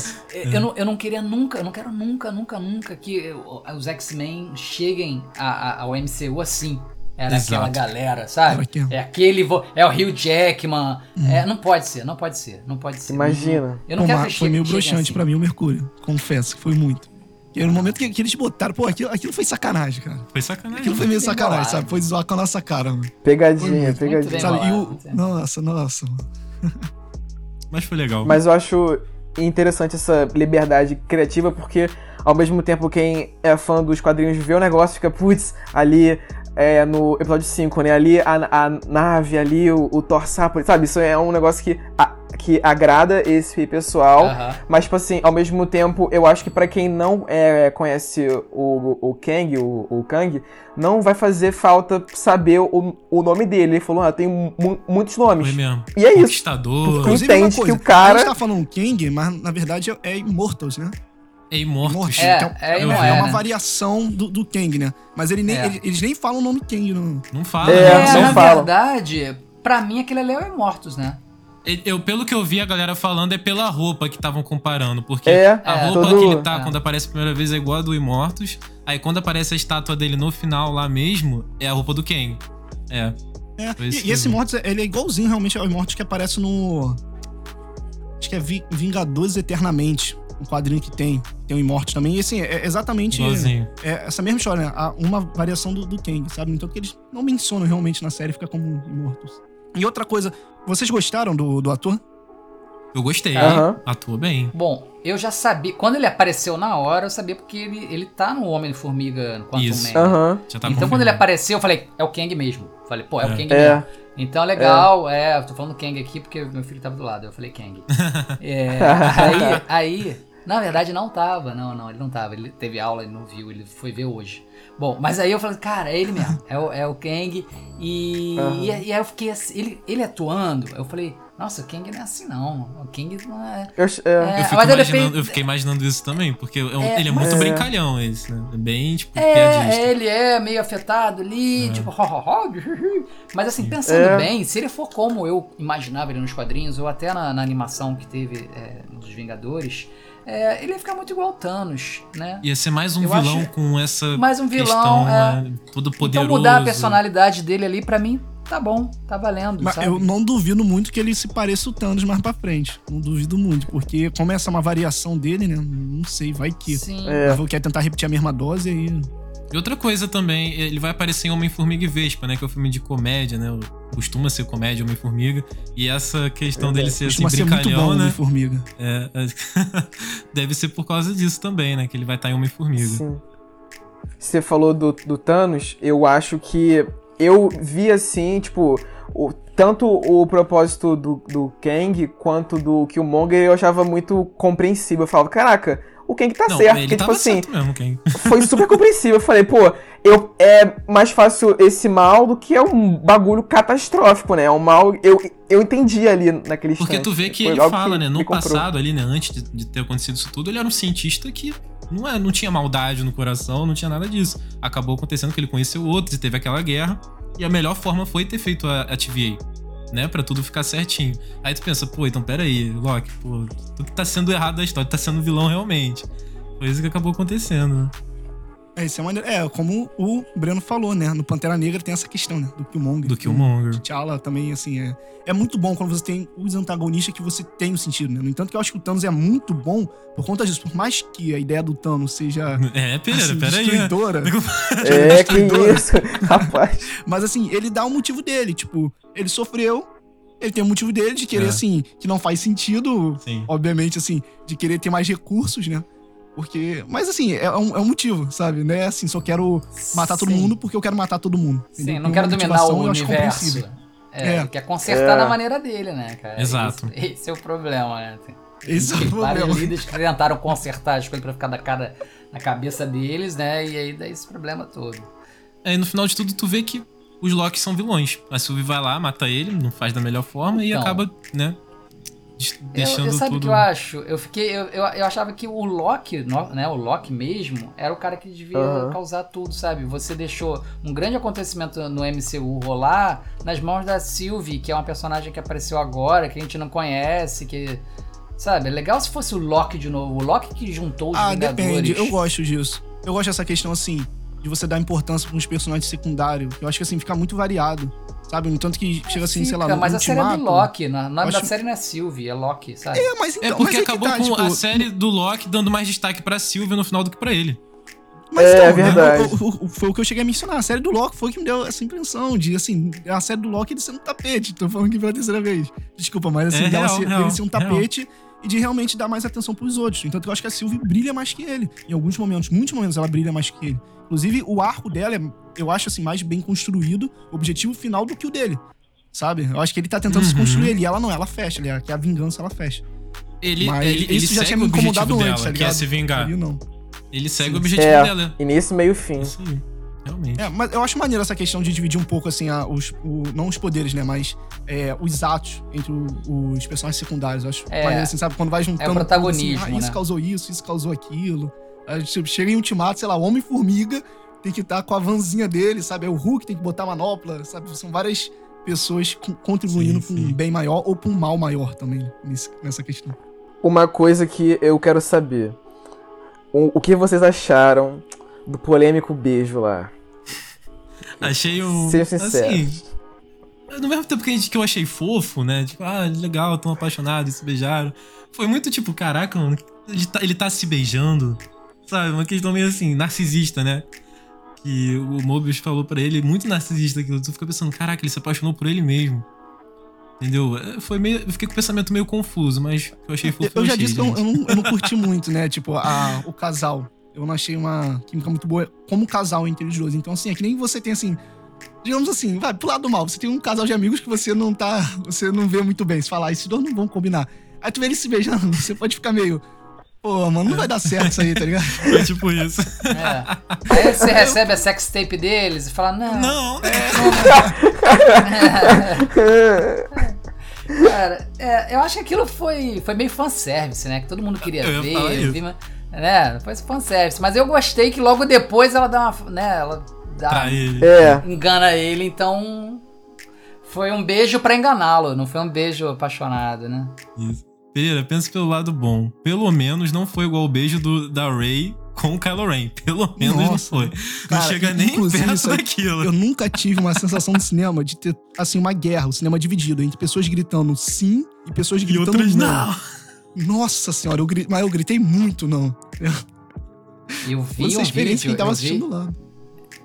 Eu não, eu não queria nunca, eu não quero nunca, nunca, nunca que os X-Men cheguem a- a- ao MCU assim. Era Exato. aquela galera, sabe? É aquele. vo- É o Hugh Jackman. É, não pode ser, não pode ser, não pode ser. Imagina. Eu não Pô, quero que foi meio broxante assim. pra mim o Mercúrio. Confesso que foi muito. E no momento que, que eles botaram, pô, aquilo, aquilo foi sacanagem, cara. Foi sacanagem. Aquilo foi meio sacanagem, bolado. sabe? Foi zoar com a nossa cara, mano. Pegadinha, Muito, pegadinha. muito. Sabe? E bolado, o. Nossa, nossa, mano. Mas foi legal. Mas eu acho interessante essa liberdade criativa, porque ao mesmo tempo quem é fã dos quadrinhos vê o negócio fica, putz, ali é, no episódio 5, né? Ali a, a nave, ali o, o Thor sapo, sabe? Isso é um negócio que, a- que agrada esse pessoal. Aham. Mas, tipo assim, ao mesmo tempo, eu acho que pra quem não é, conhece o, o Kang, o, o Kang, não vai fazer falta saber o, o nome dele. Ele falou, ah, tem mu- muitos nomes. Foi mesmo. E é isso. Entende que o A cara- gente tá falando King, mas na verdade é, é Immortals, né? É Imortus. Immortals, É, é não é é, uma variação do, do Kang, né? Mas ele nem, É. eles, eles nem falam o nome Kang. Não fala, É, né? É, não na falam. verdade, pra mim aquele ali é o Immortus, né? Eu, pelo que eu vi a galera falando, é pela roupa que estavam comparando. Porque É, a é, roupa todo- que ele tá é. quando aparece a primeira vez é igual a do Imortus. Aí quando aparece a estátua dele no final lá mesmo, é a roupa do Kang. É. É, e, e esse vi. Immortals, ele é igualzinho realmente ao Immortals que aparece no. Acho que é Vi- Vingadores Eternamente, um quadrinho que tem. tem o Imortus também. E assim, é exatamente Igualzinho. é essa mesma história, né? Há Uma variação do, do Kang, sabe? Então que eles não mencionam realmente na série, fica como Imortus. E outra coisa, vocês gostaram do, do ator? Eu gostei. Aham. Atua bem. Bom, eu já sabia. Quando ele apareceu na hora, eu sabia porque ele, ele tá no Homem-Formiga Quantum Isso. Man. Aham. Já tá então quando ele apareceu, eu falei, é o Kang mesmo. Falei, pô, é, o É. Kang É. mesmo. Então legal, é. eu tô falando Kang aqui porque meu filho tava do lado, eu falei Kang. É, aí, aí, na verdade não tava, não, não, ele não tava, ele teve aula, ele não viu, ele foi ver hoje. Bom, mas aí eu falei, cara, é ele mesmo, é o, é o Kang, e, Aham. e, e aí eu fiquei assim, ele, ele atuando, eu falei, nossa, o Kang não é assim não, o Kang não é... Eu, é. É, Eu, fico fez- eu fiquei imaginando isso também, porque é É, ele é muito É. brincalhão, esse, né? É bem, tipo, É, piadista. é, ele é meio afetado ali, tipo, ho, ho, ho, mas assim, pensando É. bem, se ele for como eu imaginava ele nos quadrinhos, ou até na, na animação que teve é, dos Vingadores, é, ele ia ficar muito igual o Thanos, né? Ia ser mais um Eu vilão acho- com essa Mais um vilão, questão, é. né? Todo Então poderoso. mudar a personalidade dele ali, pra mim, tá bom, tá valendo, Mas sabe? eu não duvido muito que ele se pareça o Thanos mais pra frente. Não duvido muito, porque como essa é uma variação dele, né? Não sei, vai que. Sim. É. Marvel quer tentar repetir a mesma dose aí. E outra coisa também, ele vai aparecer em Homem-Formiga e Vespa, né? Que é o filme de comédia, né? Costuma ser comédia Homem-Formiga. E essa questão dele ser assim, ser muito brincalhão, bom, né? né? Formiga. É, é, deve ser por causa disso também, né? Que ele vai estar em Homem-Formiga. Sim. Você falou do, do Thanos, eu acho que eu vi assim, tipo, o- tanto o propósito do, do Kang quanto do Killmonger eu achava muito compreensível. Eu falava, caraca, o Kang tá Não, certo, porque, tipo assim, certo mesmo, foi super compreensível. Eu falei, pô, eu, é mais fácil esse mal do que é um bagulho catastrófico, né? É um mal. Eu, eu entendi ali naquele Porque instante. tu vê que ele fala, né? me No passado ali, né? Antes de, de ter acontecido isso tudo, ele era um cientista que não, é, não tinha maldade no coração, não tinha nada disso. Acabou acontecendo que ele conheceu outros e teve aquela guerra. E a melhor forma foi ter feito a, a TVA, né? Pra tudo ficar certinho. Aí tu pensa, pô, então pera aí, Loki, pô, tu que tá sendo errado da história, tu tá sendo vilão realmente. Foi isso que acabou acontecendo, né? É, isso é maneiro. É, como o Breno falou, né? No Pantera Negra tem essa questão, né? Do Killmonger. Do Killmonger. T'Challa também, assim, é... É muito bom quando você tem os antagonistas que você tem o sentido, né? No entanto, que eu acho que o Thanos é muito bom por conta disso. Por mais que a ideia do Thanos seja... É, pera, assim, pera aí. né? destruidora, É, que Destruidora. isso, rapaz. Mas assim, ele dá o motivo dele. Tipo, ele sofreu, ele tem o motivo dele de querer, É. assim, que não faz sentido, Sim. obviamente, assim, de querer ter mais recursos, né? Porque. Mas assim, é um, é um motivo, sabe? Não é assim, só quero matar todo Sim. mundo porque eu quero matar todo mundo. Sim, não quero dominar o acho universo. É, É. ele quer consertar É. da maneira dele, né, cara? Exato. Esse, esse é o problema, né? Tem- Esse é o vários problema. líderes que tentaram consertar as coisas pra ficar da cara na cabeça deles, né? E aí dá esse problema todo. Aí no final de tudo, tu vê que os Loki são vilões. A Sylvie vai lá, mata ele, não faz da melhor forma e Então. acaba, né? Des- Eu, Deixando eu sabe o tudo. que eu acho? Eu fiquei. Eu, eu, eu achava que o Loki, né? O Loki mesmo, era o cara que devia Aham. causar tudo, sabe? Você deixou um grande acontecimento no MCU rolar nas mãos da Sylvie, que é uma personagem que apareceu agora, que a gente não conhece, que. Sabe, é legal se fosse o Loki de novo. O Loki que juntou os Ah, Vingadores. depende. Eu gosto disso. Eu gosto dessa questão, assim, de você dar importância para uns personagens secundários. Eu acho que, assim, fica muito variado. Sabe? No tanto que chega assim, sei lá, Fica, no mas a série é do Loki. na- O nome da acho- série não é Sylvie, é Loki, sabe? É, mas então. É porque mas que acabou tá, com tipo, a série do Loki dando mais destaque pra Sylvia no final do que pra ele. Mas É, então, né, verdade. o- o- o- foi o que eu cheguei a mencionar. A série do Loki foi o que me deu essa impressão de, assim, a série do Loki ele ser um tapete. Tô falando aqui pela terceira vez. Desculpa, mas assim, É dela real, ser, real, dele ser um real. E de realmente dar mais atenção pros outros. Então eu acho que a Sylvie brilha mais que ele. Em alguns momentos, muitos momentos ela brilha mais que ele. Inclusive, o arco dela é, eu acho assim, mais bem construído, objetivo final do que o dele. Sabe? Eu acho que ele tá tentando se Uhum. construir ali. Ela não, ela fecha, que é a vingança, ela fecha. Ele, Mas ele, ele isso já segue tinha o me objetivo incomodado dela, antes, tá que é ligado? se vingar. Ali não. Ele segue Sim. o objetivo É, dela. início, meio fim. Isso aí. Realmente. É, mas eu acho maneiro essa questão de dividir um pouco, assim, a- os, o- não os poderes, né? Mas é, os atos entre o- os personagens secundários. Eu acho É. maneiro, assim, sabe? Quando vai juntando. É o tudo, protagonismo, assim, ah, isso né? causou isso, isso causou aquilo. Aí, tipo, chega em Ultimato, sei lá, Homem-Formiga tem que estar com a vanzinha dele, sabe? É o Hulk tem que botar manopla, sabe? São várias pessoas co- contribuindo Sim, pra um bem maior ou pra um mal maior também, nesse- nessa questão. Uma coisa que eu quero saber. O, o que vocês acharam do polêmico beijo lá? Achei um. Ser sincero. Assim, no mesmo tempo que, a gente, que eu achei fofo, né? Tipo, ah, legal, tão apaixonados, se beijaram. Foi muito tipo, caraca, mano, ele tá, ele tá se beijando. Sabe? Uma questão meio assim, narcisista, né? Que o Mobius falou pra ele, muito narcisista aquilo. Tu fica pensando, caraca, ele se apaixonou por ele mesmo. Entendeu? É, Foi meio. Eu fiquei com o pensamento meio confuso, mas eu achei fofo. Eu já achei, disse que eu, eu não, eu não curti muito, né? Tipo, a, o casal. Eu não achei uma química muito boa como casal entre os dois. Então, assim, é que nem você tem assim. Digamos assim, vai pro lado do mal. Você tem um casal de amigos que você não tá. Você não vê muito bem. Você fala, ah, esses dois não vão combinar. Aí tu vê eles se beijando, você pode ficar meio. Pô, mano, não vai dar certo isso aí, tá ligado? Foi tipo isso. É. Aí você recebe a sex tape deles e fala, não. Não, Cara, é, eu acho que aquilo foi, foi meio fanservice, né? Que todo mundo queria Eu ia ver. falar isso. vi, mas- né? Foi fanservice. Mas eu gostei que logo depois ela dá uma. Né? Ela dá, pra ele. É, engana ele, então. Foi um beijo pra enganá-lo, não foi um beijo apaixonado, né? Isso. Pereira, pensa pelo lado bom. Pelo menos não foi igual o beijo do, da Ray com o Kylo Ren. Pelo menos não Nossa. foi. Não Cara, chega nem inclusive, perto aí- daquilo. Eu nunca tive uma sensação no cinema de ter, assim, uma guerra, o cinema dividido entre pessoas gritando sim e pessoas E gritando outras não. não. Nossa senhora, eu gri... mas eu gritei muito, não. Eu vi Essa um experiência vídeo, quem tava eu vi- assistindo lá.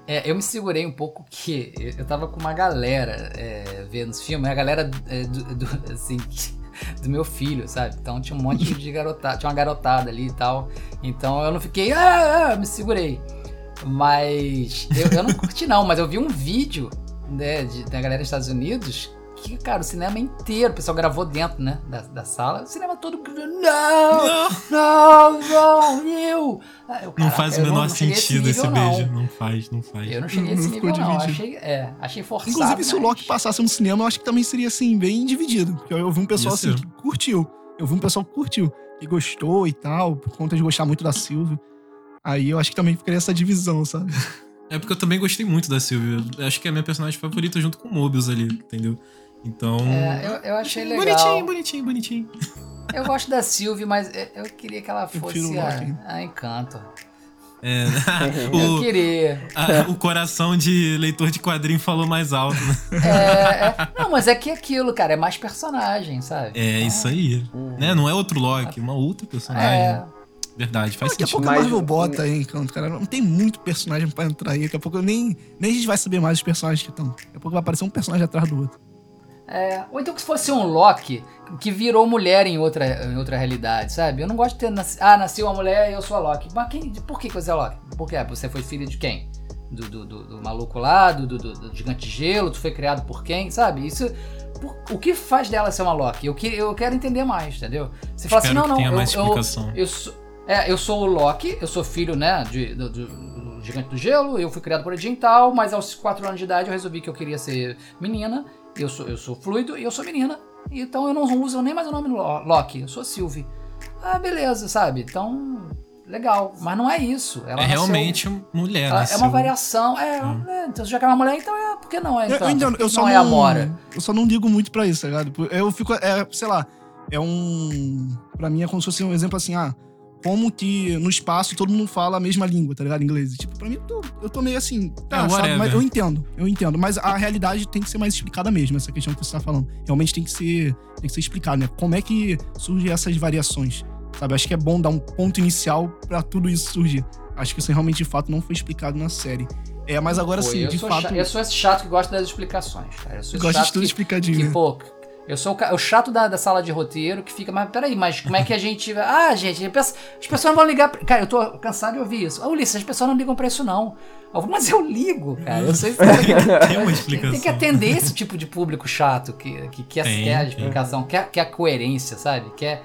É, eu me segurei um pouco que eu tava com uma galera é, vendo os filmes, a galera é, do, do- assim, do meu filho, sabe? Então tinha um monte de garotada, tinha uma garotada ali e tal. Então eu não fiquei, ah, ah", me segurei. Mas eu, eu não curti não, mas eu vi um vídeo né, de- da galera dos Estados Unidos que, cara, o cinema inteiro, o pessoal gravou dentro, né, da, da sala, o cinema todo gritando, não, Não, não, não, eu. Ah, eu, não faz o não- menor não a sentido esse nível, beijo. Não faz, não faz. Eu não cheguei nesse Não ficou nível, não. Achei, é, achei forçado. Inclusive, se o mas- Loki passasse no cinema, eu acho que também seria, assim, bem dividido. Porque eu vi um pessoal, Ia assim, que curtiu. Eu vi um pessoal que curtiu, que gostou e tal, por conta de gostar muito da Sylvie. Aí eu acho que também ficaria essa divisão, sabe? É porque eu também gostei muito da Sylvia. Acho que é a minha personagem favorita junto com o Mobius ali, entendeu? Então. É, eu, eu achei legal. Bonitinho, bonitinho, bonitinho. Eu gosto da Sylvie, mas eu eu queria que ela fosse a, a Encanto. É, Eu o, queria. a- o coração de leitor de quadrinho falou mais alto, né? É, é- não, mas é que aquilo, cara, é mais personagem, sabe? É Então, isso aí. Né? Não é outro Loki, uma outra personagem. É, Verdade, faz Daqui a sentido. pouco a Mas- Marvel bota aí, Encanto, cara. Não tem muito personagem pra entrar aí. Daqui a pouco eu nem, nem a gente vai saber mais os personagens que estão. Daqui a pouco vai aparecer um personagem atrás do outro. É. Ou então que se fosse um Loki que virou mulher em outra, em outra realidade, sabe? Eu não gosto de ter. Ah, nasceu uma mulher e eu sou a Loki. Mas quem, por que você é Loki? Por quê? Você foi filha de quem? Do, do, do- do maluco lá, do, do, gigante de gelo, tu foi criado por quem, sabe? Isso. por- o que faz dela ser uma Loki? Eu, que, eu quero entender mais, entendeu? Você fala assim, Espero não, não, eu, mais eu, eu sou, é, eu sou o Loki, eu sou filho, né, de, do, do- gigante do gelo, eu fui criado por origem tal, mas aos 4 anos de idade eu resolvi que eu queria ser menina, eu sou, eu sou fluido e eu sou menina, então eu não uso nem mais o nome Lo- Loki, eu sou Sylvie. Ah, beleza, sabe? Então, legal, mas não é isso. Ela É nasceu- realmente mulher, ela- né? é uma variação, é, é, então já que é uma mulher, então é, por que não é, Eu, então? eu entendo, que eu só não não, é a Mora. Eu só não ligo muito pra isso, tá ligado? Eu fico, é, sei lá, é um. Pra mim é como se fosse um exemplo assim, ah, como que no espaço todo mundo fala a mesma língua, tá ligado? Inglês. Tipo, pra mim, eu tô, eu tô meio assim, tá, É, sabe? Mas eu entendo, eu entendo. Mas a realidade tem que ser mais explicada mesmo, essa questão que você tá falando. Realmente tem que ser, tem que ser explicado, né? Como é que surgem essas variações, sabe? Acho que é bom dar um ponto inicial pra tudo isso surgir. Acho que isso realmente, de fato, não foi explicado na série. É, mas agora Pô, sim, eu de sou fato, cha- eu sou esse chato que gosta das explicações, cara. Eu sou esse gosto chato de tudo que- explicadinho. Que, né? pô, eu sou o, chato da, da sala de roteiro que fica, mas peraí, mas como é que a gente. Ah, gente, as as pessoas não vão ligar. pra- Cara, eu tô cansado de ouvir isso. Ah, Ulisses, as pessoas não ligam pra isso, não. Eu mas eu ligo, cara. Eu que Tem uma explicação. tem que atender esse tipo de público chato que, que quer, Tem, quer a explicação, quer, quer a coerência, sabe? Quer.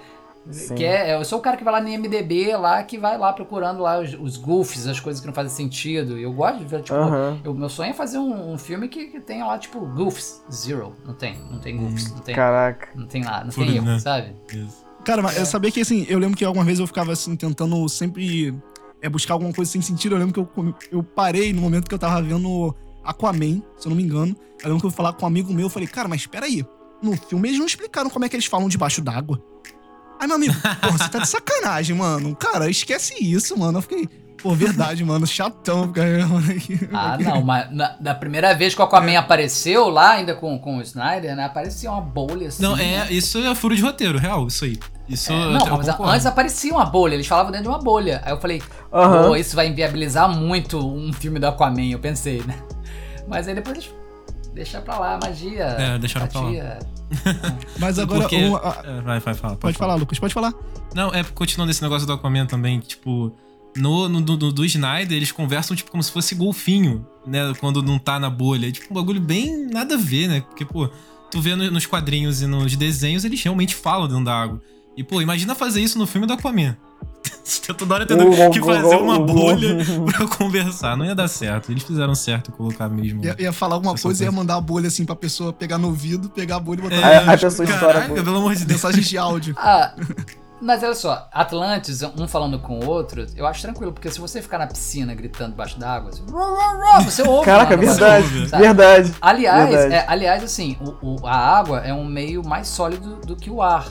Sim. Quer, eu sou o cara que vai lá no IMDB lá, que vai lá procurando lá os, os goofs, as coisas que não fazem sentido. Eu gosto de ver, tipo, o meu sonho é fazer um, um filme que, que tenha lá, tipo, goofs. Zero. Não tem. Não tem goofs. Não tem, Caraca. não tem lá. Não tem erro, né? sabe? Isso. Cara, mas É. eu sabia que assim, eu lembro que algumas vezes eu ficava assim, tentando sempre é, buscar alguma coisa sem sentido. Eu lembro que eu, eu parei no momento que eu tava vendo Aquaman, se eu não me engano. Eu lembro que eu fui falar com um amigo meu, eu falei, cara, mas espera aí. No filme eles não explicaram como é que eles falam debaixo d'água. Aí, meu amigo, pô, você tá de sacanagem, mano. Cara, esquece isso, mano. Eu fiquei, pô, verdade, mano, chatão. Cara. Ah, não, mas na, da primeira vez que o Aquaman apareceu lá, ainda com, com o Snyder, né? Aparecia uma bolha assim. Não, né? é, isso é furo de roteiro, real, isso aí. Isso É, não, mas concordo. antes aparecia uma bolha, eles falavam dentro de uma bolha. Aí eu falei, Aham. pô, isso vai inviabilizar muito um filme do Aquaman, eu pensei, né? Mas aí depois eles deixa pra lá, magia. É, deixaram pra lá. Mas agora, Porque- a- É, vai, vai, fala. pode falar, Lucas, pode falar. Não, é continuando esse negócio do Aquaman também, tipo, no, no, do, do Snyder, eles conversam, tipo, como se fosse golfinho, né? Quando não tá na bolha. É, tipo, um bagulho bem nada a ver, né? Porque, pô, tu vê no- nos quadrinhos e nos desenhos, eles realmente falam dentro da água. E, pô, imagina fazer isso no filme do Aquaman. Você toda hora tendo Uh, que fazer uh, uma uh, bolha pra conversar. Não ia dar certo. Eles fizeram certo em colocar mesmo. Ia, ia falar alguma coisa e ia mandar a bolha assim pra pessoa pegar no ouvido, pegar a bolha e botar Aí- no aí a pessoa estoura a Caraca, bolha. pelo amor de Deus. Mensagens de áudio. Ah, mas olha só, Atlantis, um falando com o outro, eu acho tranquilo, porque se você ficar na piscina gritando debaixo d'água, assim, você ouve. Caraca, verdade, barulho, verdade. Aliás, Verdade. é, aliás, assim, o, o- a água é um meio mais sólido do que o ar.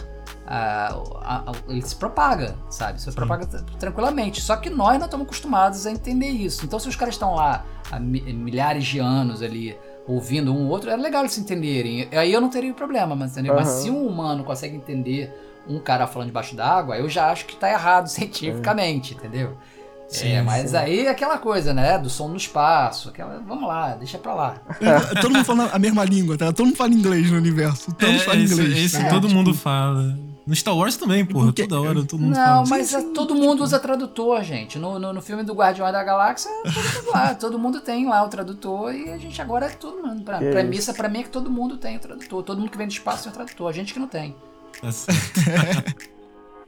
Ah, a- a- ele se propaga, sabe? Se propaga t- tranquilamente. Só que nós não estamos acostumados a entender isso. Então, se os caras estão lá há mi- milhares de anos ali ouvindo um outro, é legal eles se entenderem. Aí eu não teria problema, mas, entendeu? mas se um humano consegue entender um cara falando debaixo d'água, eu já acho que tá errado cientificamente, entendeu? Sim, é, mas aí é aquela coisa, né? Do som no espaço. Aquela, vamos lá, deixa pra lá. Todo mundo fala a mesma língua, tá? Todo mundo fala inglês no universo. Todos É, falam esse, inglês. esse tá? todo Tipo, mundo fala. No Star Wars também, porra. Porque- Toda hora todo mundo fala. Não, assim. mas Sim, é- sim, todo tipo- mundo usa tradutor, gente. No, no, no filme do Guardião da Galáxia, é todo mundo lá. Todo mundo tem lá o tradutor e a gente agora é todo mundo. Pra, Que premissa pra mim é que todo mundo tem o tradutor. Todo mundo que vem do espaço tem o tradutor. A gente que não tem. Tá certo.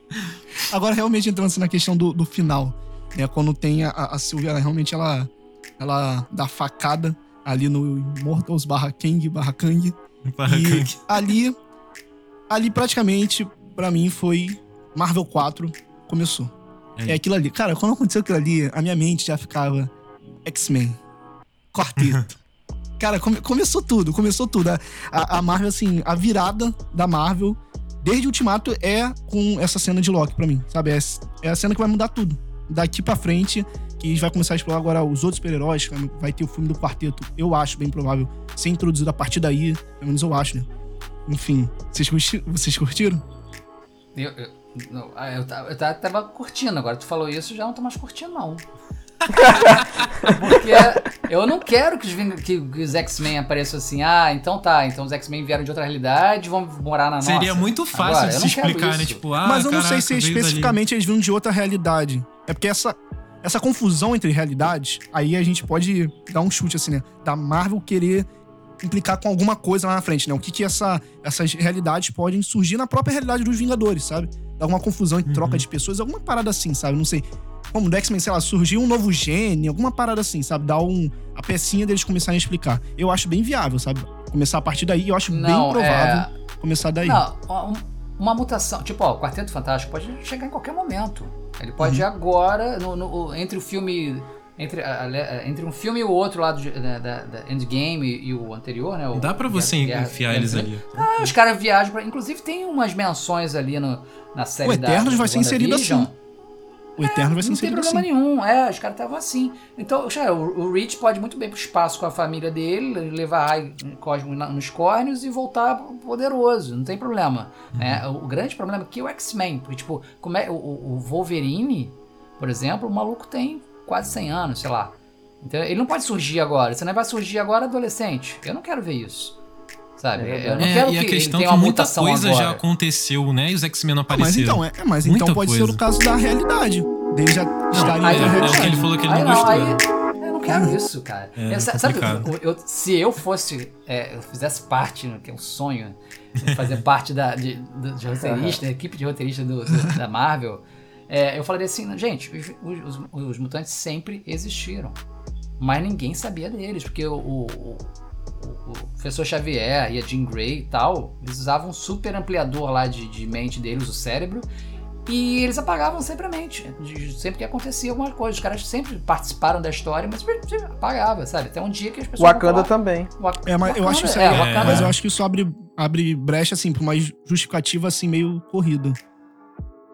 Agora, realmente, entrando assim na questão do, do final, né? Quando tem a, a Sylvia, ela realmente ela, ela dá facada ali no Immortals barra Kang barra Kang. Para E Kang. ali, ali praticamente, pra mim, foi Marvel 4 começou. É. É aquilo ali. Cara, quando aconteceu aquilo ali, a minha mente já ficava X-Men, Quarteto. Cara, come- começou tudo, começou tudo. A, a- a Marvel, assim, a virada da Marvel, desde Ultimato, é com essa cena de Loki pra mim, sabe? É, é a cena que vai mudar tudo. Daqui pra frente, que a gente vai começar a explorar agora os outros super-heróis, vai- ter o filme do Quarteto, eu acho bem provável, ser introduzido a partir daí, pelo menos eu acho, né? Enfim, vocês, vocês curtiram? Eu, eu, não, ah, eu, eu ta- tava curtindo, agora tu falou isso, já não tô mais curtindo, não. Porque eu não quero que os, Ving- que, os X-Men apareçam assim, ah, então tá, então os X-Men vieram de outra realidade, vão morar na Seria nossa. muito fácil Agora, de se explicar, né? Tipo, ah, Mas eu não sei caraca, se especificamente eles vindo de outra realidade. É porque essa, essa confusão entre realidades, aí a gente pode dar um chute assim, né? Da Marvel querer implicar com alguma coisa lá na frente, né? O que que essa, essas realidades podem surgir na própria realidade dos Vingadores, sabe? Alguma confusão em troca Uhum. de pessoas, alguma parada assim, sabe? Não sei. Como do X-Men, sei lá, surgiu um novo gene, alguma parada assim, sabe? Dar um, a pecinha deles começarem a explicar. Eu acho bem viável, sabe? Começar a partir daí, eu acho bem Não, provável é... começar daí. Não, um- uma mutação. Tipo, ó, o Quarteto Fantástico pode chegar em qualquer momento. Ele pode ir Uhum. agora, no- no- entre o filme. Entre, a- a- entre um filme e o outro lá do, da, da- Endgame e, e o anterior, né? o Dá pra você Guerra- enfiar Guerra eles ali. Ah, os caras viajam pra. Inclusive tem umas menções ali no, na série O Eternos da, vai do ser inserido WandaVision. assim. O Eterno vai ser Não tem inserido problema assim. nenhum, é, os caras estavam assim. Então, já, o, o Rich pode muito bem pro espaço com a família dele, levar Rai Cosmo nos córneos e voltar poderoso, não tem problema. né? O, o grande problema é que o X-Men, porque, tipo, como é, o, o Wolverine, por exemplo, o maluco tem quase 100 anos, sei lá. Então, ele não pode surgir agora, você não vai surgir agora adolescente. Eu não quero ver isso. Sabe? É eu não É, quero e que a ele questão tenha é que uma muita mutação coisa agora. já aconteceu, né? E os X-Men não Ah, mas apareceram. então, é, é, mas Muita então pode coisa. ser o caso da realidade. Deles já estarem aí- em outra é, é que ele falou que ele Aí não gostou. aí eu não quero isso, cara. É, Eu- sabe, complicado. eu- eu- se eu fosse, é, eu fizesse parte, né, que é um sonho, de fazer parte da, de, do- de roteirista, da equipe de roteirista do- do- da Marvel, é, eu falaria assim, gente, os, os- os mutantes sempre existiram, mas ninguém sabia deles, porque o, o- o- o professor Xavier e a Jean Grey e tal, eles usavam um super ampliador lá de, de mente deles, o cérebro, e eles apagavam sempre a mente. de- Sempre que acontecia alguma coisa. Os caras sempre participaram da história, mas apagava, sabe? Até um dia que as pessoas. Wakanda também. "Wak- É, mas eu acho isso é, mas eu acho que isso abre, abre brecha, assim, pra uma justificativa, assim, meio corrida.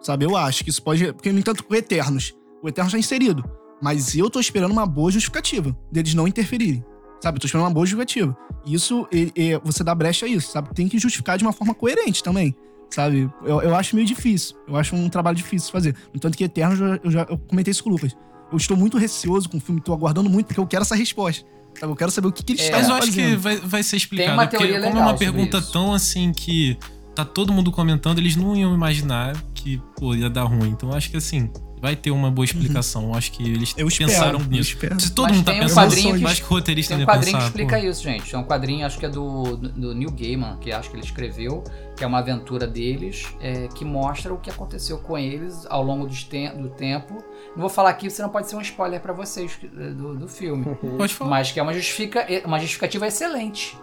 Sabe, eu acho que isso pode... Porque, no entanto, o Eternos, o Eternos tá inserido, mas eu tô esperando uma boa justificativa deles não interferirem. Sabe, eu tô esperando uma boa justificativa. E Isso, e- e você dá brecha a isso, sabe? Tem que justificar de uma forma coerente também. sabe? Eu, eu acho meio difícil. Eu acho um trabalho difícil de fazer. No tanto que Eterno, eu já, eu já eu comentei isso com o Lucas. Eu estou muito receoso com o filme, tô aguardando muito, porque eu quero essa resposta. Sabe? Eu quero saber o que, que eles É. estão Mas eu fazendo. acho que vai, vai ser explicado. uma porque como é uma sobre pergunta isso. tão assim que tá todo mundo comentando, eles não iam imaginar que pô, ia dar ruim. Então eu acho que assim, vai ter uma boa explicação. Eu acho que eles Eu espero, pensaram eu nisso. espero. Se todo Mas mundo tá tem um pensando quadrinho que- eu acho que o roteirista Tem um quadrinho pensar. que explica pô, isso, gente. É um quadrinho, acho que é do, do Neil Gaiman, que acho que ele escreveu, que é uma aventura deles, é, que mostra o que aconteceu com eles ao longo dos te do tempo. Não vou falar aqui, senão pode ser um spoiler pra vocês eh, do, do filme. Pode falar. Mas que é uma, justifica, uma justificativa excelente.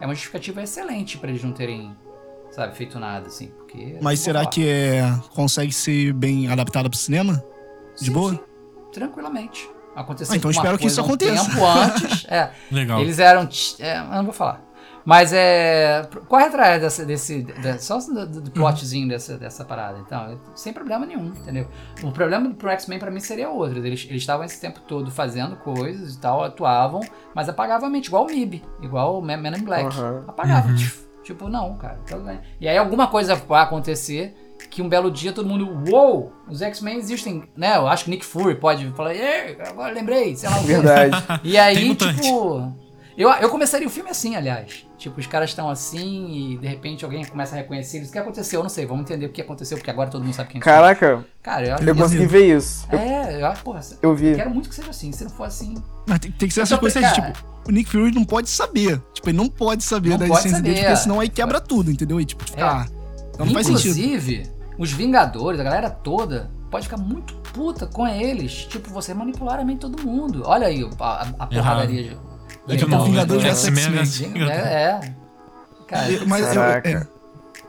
É uma justificativa excelente pra eles não terem, sabe, feito nada, assim. Porque, Mas será falar. que é, consegue ser bem adaptada pro cinema? De Sim, boa? sim, tranquilamente. Aconteceu Ah, então espero que isso coisa um aconteça. tempo antes. É, Legal. Eles eram. É, eu não vou falar. Mas é. Corre atrás dessa, desse. só do, do- do plotzinho dessa, dessa parada. Então, sem problema nenhum, entendeu? O problema pro X-Men pra mim seria outro. Eles estavam esse tempo todo fazendo coisas e tal, atuavam, mas apagavam a mente, igual o MIB, igual o Men in Black. Aham. Apagava. Uhum. Tipo, não, cara, tudo bem. E aí alguma coisa vai acontecer que um belo dia todo mundo, uou, os X-Men existem, né? Eu acho que Nick Fury pode falar, "Ei, agora lembrei, sei lá o quê." Verdade. E aí, tipo. Eu, eu começaria o filme assim, aliás. Tipo, os caras estão assim e de repente alguém começa a reconhecer eles. O que aconteceu? Eu não sei. Vamos entender o que aconteceu, porque agora todo mundo sabe quem são. Caraca, Cara, eu acho eu consegui ver isso. É, eu acho, porra. eu vi. Quero muito que seja assim. Se não for assim. Mas tem, tem que ser essas coisas, cara, tipo, o Nick Fury não pode saber. Tipo, ele não pode saber Não da pode essência dele, porque senão aí quebra tudo, entendeu? E tipo, fica, É. ah, então não faz sentido. Inclusive, os Vingadores, a galera toda, pode ficar muito puta com eles. Tipo, você manipular a mente de todo mundo. Olha aí a, a, a porradaria. De- Daqui a Então, Vingadores é, versus X-Men. X-Men. É, é. Cara, E- Mas eu, Caraca. é,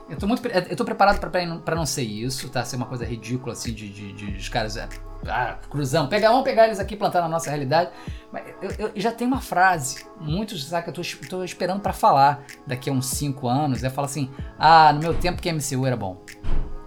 Eu tô muito. Eu tô preparado pra, pra não- ser isso, tá? Ser uma coisa ridícula, assim, de, de, de os caras. é, Ah, cruzão. Pegar, vamos pegar eles aqui e plantar na nossa realidade. Mas eu, eu- eu já tenho uma frase, muitos, sabe, que eu tô, tô esperando pra falar daqui a uns 5 anos. É falar assim: Ah, no meu tempo que MCU era bom.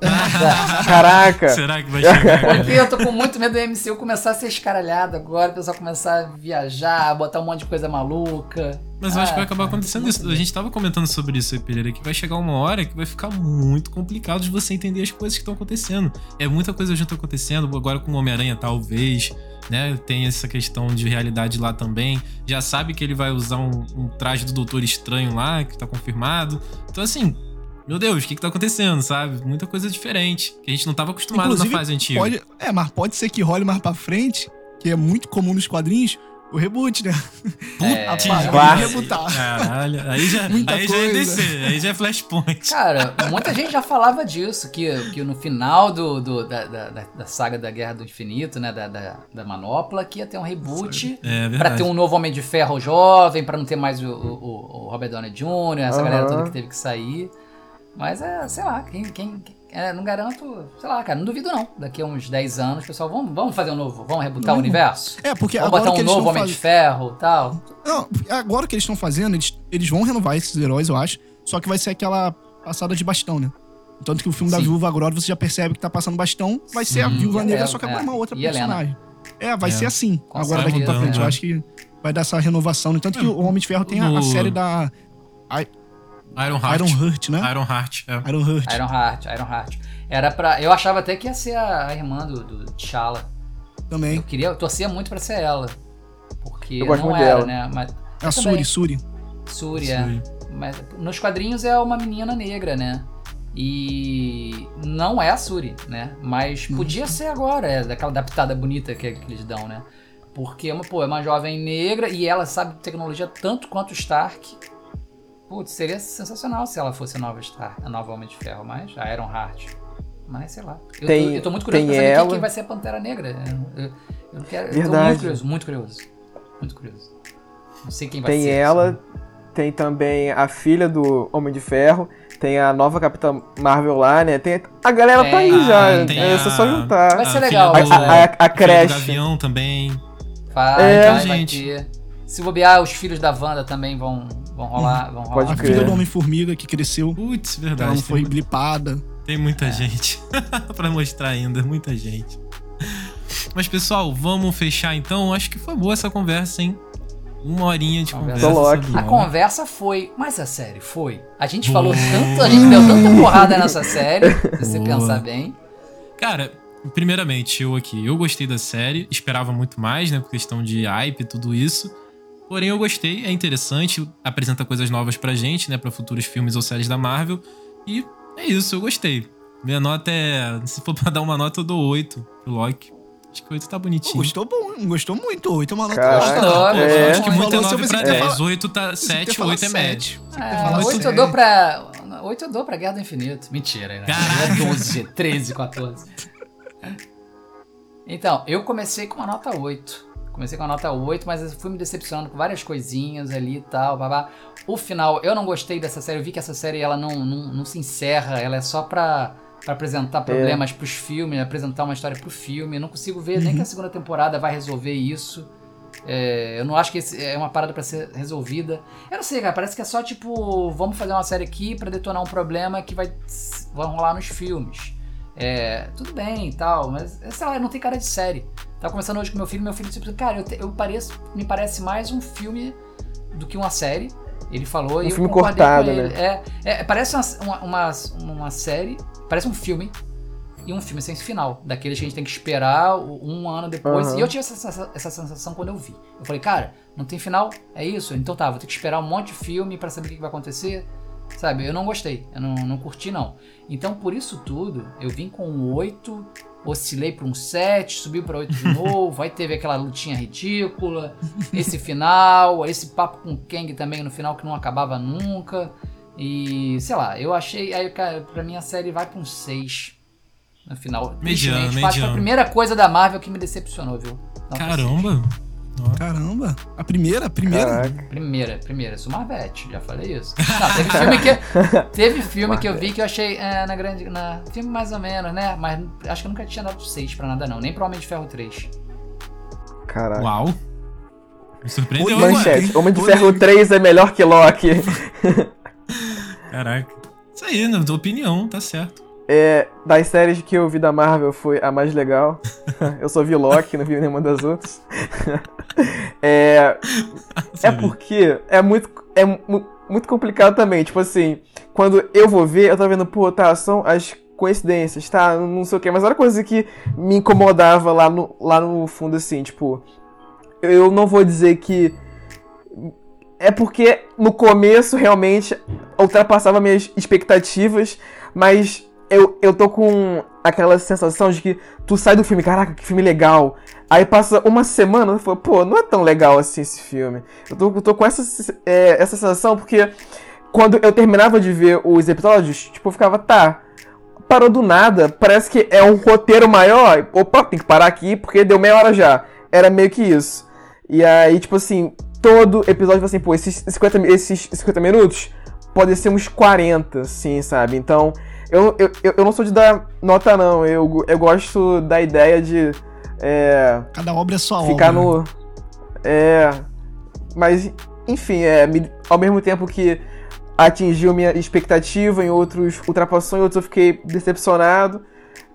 Caraca. Será que vai chegar? Porque eu tô com muito medo do MCU começar a ser escaralhado agora, o pessoal começar a viajar, botar um monte de coisa maluca. Mas eu acho que vai Ah, acabar acontecendo isso. A gente tava comentando sobre isso aí, Pereira, que vai chegar uma hora que vai ficar muito complicado de você entender as coisas que estão acontecendo. É muita coisa junto acontecendo, agora com o Homem-Aranha, talvez, né? Tem essa questão de realidade lá também. Já sabe que ele vai usar um, um traje do Doutor Estranho lá, que tá confirmado. Então, assim, meu Deus, o que que tá acontecendo, sabe? Muita coisa diferente, que a gente não tava acostumado Inclusive, na fase antiga. pode, é, mas pode ser que role mais pra frente, que é muito comum nos quadrinhos, o reboot, né? É, Rapaz, claro. vai rebutar. Caralho, aí já, Muita aí já é coisa. DC, aí já é Flashpoint. Cara, muita gente já falava disso, que, que no final do, do- da, da, da- saga da Guerra do Infinito, né, da, da, da Manopla, que ia ter um reboot É pra ter um novo Homem de Ferro jovem, pra não ter mais o, o, o Robert Downey Jr., essa Aham. galera toda que teve que sair. Mas é, sei lá, quem, quem, é, não garanto, sei lá, cara, não duvido não. Daqui a uns 10 anos, pessoal, vamos, vamos fazer um novo, vamos rebutar o Vamos. universo? É, porque Vamos agora botar que um eles novo estão Homem de fazendo. Ferro e tal. Não, agora que eles estão fazendo, eles, eles vão renovar esses heróis, eu acho. Só que vai ser aquela passada de bastão, né? Tanto que o filme da Sim. Viúva agora você já percebe que tá passando bastão, vai ser a Sim. Viúva a Negra, só que é. agora uma outra E a Helena. personagem. É, vai É. ser assim, Com agora daqui pra frente. Eu é. acho que vai dar essa renovação. né? Tanto que o Homem de Ferro tem a, a série da Iron Heart. Iron Heart, né? Iron Heart, é. Iron Heart. Iron Heart, Iron Heart. Era pra. Eu achava até que ia ser a, a irmã do, do T'Challa. Também. Eu queria, eu torcia muito pra ser ela. Porque Eu gosto não muito era, dela. né? Mas, A eu Suri, também. Suri. Suri, é. Suri. Mas nos quadrinhos é uma menina negra, né? E não é a Suri, né? Mas podia ser agora, é daquela adaptada bonita que, que eles dão, né? Porque é uma, pô, é uma jovem negra e ela sabe tecnologia tanto quanto o Stark. Putz, seria sensacional se ela fosse a nova Stark, a nova Homem de Ferro, mas a Iron Heart. Mas sei lá. Eu, Tem- tô, eu tô muito curioso tem pra saber quem, vai ser a Pantera Negra. Eu, eu, eu não quero. Eu tô Verdade. muito curioso, muito curioso. Muito curioso. Não sei quem vai Tem ser. ela, sabe? tem também a filha do Homem de Ferro, tem a nova Capitã Marvel lá, né? Tem, a galera tá aí Tem, já, tem é a- só juntar. Vai ser a legal, A, do- a, a, a creche. Gavião também. Vai, É. vai, vai Gente. ter. Se bobear, os filhos da Wanda também vão, vão rolar. Vão rolar. Pode A crer. filha do Homem-Formiga que cresceu. Putz, Ela verdade. não tem foi mu- blipada. Tem muita gente pra mostrar ainda, muita gente. Mas pessoal, vamos fechar então. Acho que foi boa essa conversa, hein? Uma horinha de Conversa. conversa. A conversa foi, mas a série foi. A gente Boa. falou tanto, a gente deu tanta porrada nessa série, se você pensar bem. Cara, primeiramente, eu aqui, eu gostei da série, esperava muito mais, né, por questão de hype e tudo isso. Porém, eu gostei, é interessante, apresenta coisas novas pra gente, né, pra futuros filmes ou séries da Marvel. E é isso, eu gostei. Minha nota é, se for pra dar uma nota, eu dou 8 pro Loki. Acho que 8 tá Pô, bonitinho. gostou bom, gostou muito. Oito é uma nota Caraca, Pô, é. Acho que muito é falou, 9 você pra pensei que ia 10. falar- 8 tá pensei que ia 7, falar 8 é médio. Você quer É, falar oito eu dou pra. 8 eu dou pra Guerra do Infinito. Mentira, né? Caraca. É 12, 13, 14. Então, eu comecei com uma nota 8. Comecei com uma nota 8, mas fui me decepcionando com várias coisinhas ali e tal, babá. O final, eu não gostei dessa série. Eu vi que essa série ela não, não, não se encerra, ela é só pra, pra apresentar problemas pros filmes, apresentar uma história pro filme. Eu não consigo ver nem que a segunda temporada vai resolver isso. É, eu não acho que é uma parada pra ser resolvida. Eu não sei, cara, parece que é só tipo, vamos fazer uma série aqui pra detonar um problema que vai, vai rolar nos filmes. É, tudo bem e tal, mas sei lá, não tem cara de série. Tava conversando hoje com meu filho, meu filho disse, cara, eu, te- eu pareço, me parece mais um filme do que uma série. Ele falou Um e filme cortado, com ele. né? É, é, parece uma, uma, uma, uma série, parece um filme e um filme sem final, daqueles que a gente tem que esperar um ano depois. Aham. E eu tive essa, essa sensação quando eu vi. Eu falei, cara, não tem final? É isso? Então tá, vou ter que esperar um monte de filme pra saber o que vai acontecer. Sabe, eu não gostei, eu não, não curti não. Então, por isso tudo, eu vim com 8, oscilei para um 7, subiu para 8 de novo, aí teve aquela lutinha ridícula, esse final, esse papo com o Kang também no final que não acabava nunca. E, sei lá, eu achei, aí cara, pra mim a série vai pra um 6 no final. Mediano, Tristemente, Foi a mediano. primeira coisa da Marvel que me decepcionou, viu? Não, Caramba. Caramba. A primeira, a primeira. Caraca. Primeira, primeira, sou Marvete, já falei isso. Não, teve filme que, teve filme que eu vi que eu achei é, na grande. Na, filme mais ou menos, né? Mas acho que eu nunca tinha dado 6 pra nada, não. Nem pro Homem de Ferro 3. Caraca. Uau. Me surpreendeu agora. Manchete. Homem de. Ferro 3 é melhor que Loki. Caraca. Isso aí, na tua opinião, tá certo. É, das séries que eu vi da Marvel foi a mais legal. eu só vi Loki, não vi nenhuma das outras. é, é porque é muito, é mu- muito complicado também. Tipo assim, quando eu vou ver, eu tô vendo, pô, tá, são as coincidências, tá? Não sei o que, mas era coisa que me incomodava lá no, lá no fundo, assim, tipo. Eu não vou dizer que. É porque no começo realmente ultrapassava minhas expectativas, mas eu, eu tô com aquela sensação de que tu sai do filme, caraca, que filme legal. Aí passa uma semana, eu falo, pô, não é tão legal assim esse filme. Eu tô, eu tô com essa, é, essa sensação porque quando eu terminava de ver os episódios, tipo, eu ficava, tá, parou do nada, parece que é um roteiro maior. Opa, tem que parar aqui porque deu meia hora já. Era meio que isso. E aí, tipo assim, todo episódio, assim, pô, esses 50, mi- esses 50 minutos podem ser uns 40, assim, sabe? Então, eu, eu, eu não sou de dar nota, não. Eu, eu gosto da ideia de é, Cada obra é sua ficar obra. no. É. Mas, enfim, é, ao mesmo tempo que atingiu minha expectativa, em outros ultrapassou, em outros eu fiquei decepcionado.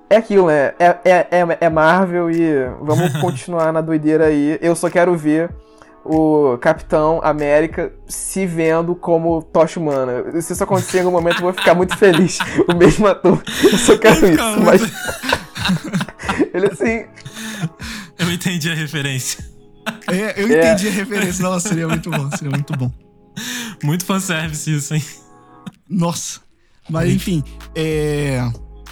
É aquilo, né? É, é, é, é Marvel e vamos continuar na doideira aí. Eu só quero ver o Capitão América se vendo como tocha humana. Se isso acontecer em algum momento, eu vou ficar muito feliz. O mesmo ator. Eu só quero ficar isso. Mas ele assim. Eu entendi a referência. É, eu É. entendi a referência. Nossa, seria muito bom, seria muito bom. Muito fanservice isso, hein? Nossa. Mas enfim, é.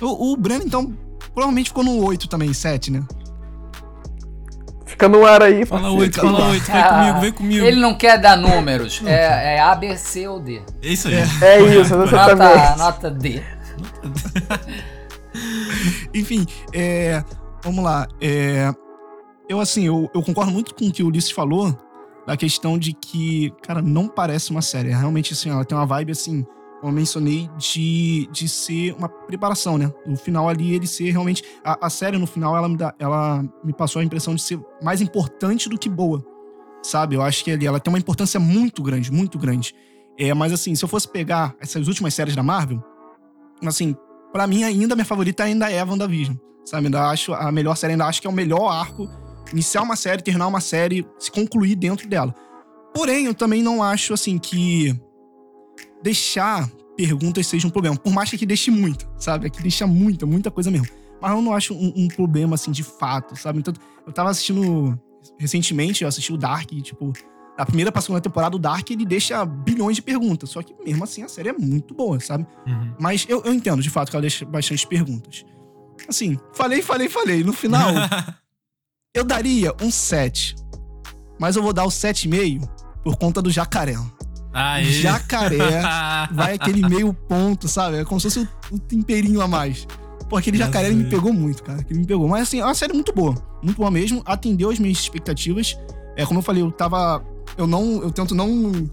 O, o Breno, então, provavelmente ficou no 8 também, 7, né? Fica no ar aí. Fala oito, fala oito, vem comigo, vem comigo. Ele não quer dar números. É, é A, B, C ou D. É isso aí. É isso, exatamente. Nota, nota D. Enfim, é. Vamos lá. É. Eu, assim, eu, eu concordo muito com o que o Ulisses falou, da questão de que, cara, não parece uma série. É Realmente, assim, ela tem uma vibe, assim, eu mencionei, de, de ser uma preparação, né? No final ali, ele ser realmente. A, a série, no final, ela me, dá, ela me passou a impressão de ser mais importante do que boa. Sabe? Eu acho que ali ela tem uma importância muito grande, muito grande. É, mas, assim, se eu fosse pegar essas últimas séries da Marvel, assim, Pra mim, ainda, minha favorita ainda é a WandaVision. Sabe? Ainda acho a melhor série, ainda acho que é o melhor arco. Iniciar uma série, terminar uma série, se concluir dentro dela. Porém, eu também não acho, assim, que deixar perguntas seja um problema. Por mais que aqui deixe muito, sabe? Aqui deixa muita, muita coisa mesmo. Mas eu não acho um, um problema, assim, de fato, sabe? Então, eu tava assistindo recentemente, eu assisti o Dark, e, tipo, da primeira pra segunda temporada, o Dark, ele deixa bilhões de perguntas. Só que mesmo assim a série é muito boa, sabe? Uhum. Mas eu, eu entendo, de fato, que ela deixa bastante perguntas. Assim, falei, falei, falei. No final, eu daria um 7. Mas eu vou dar o 7,5 por conta do jacaré. Aê. Jacaré vai aquele meio ponto, sabe? É como se fosse o, o temperinho a mais. Pô, aquele jacaré me pegou muito, cara. Ele me pegou. Mas assim, é uma série muito boa. Muito boa mesmo. Atendeu as minhas expectativas. É, como eu falei, eu tava. Eu não. Eu tento não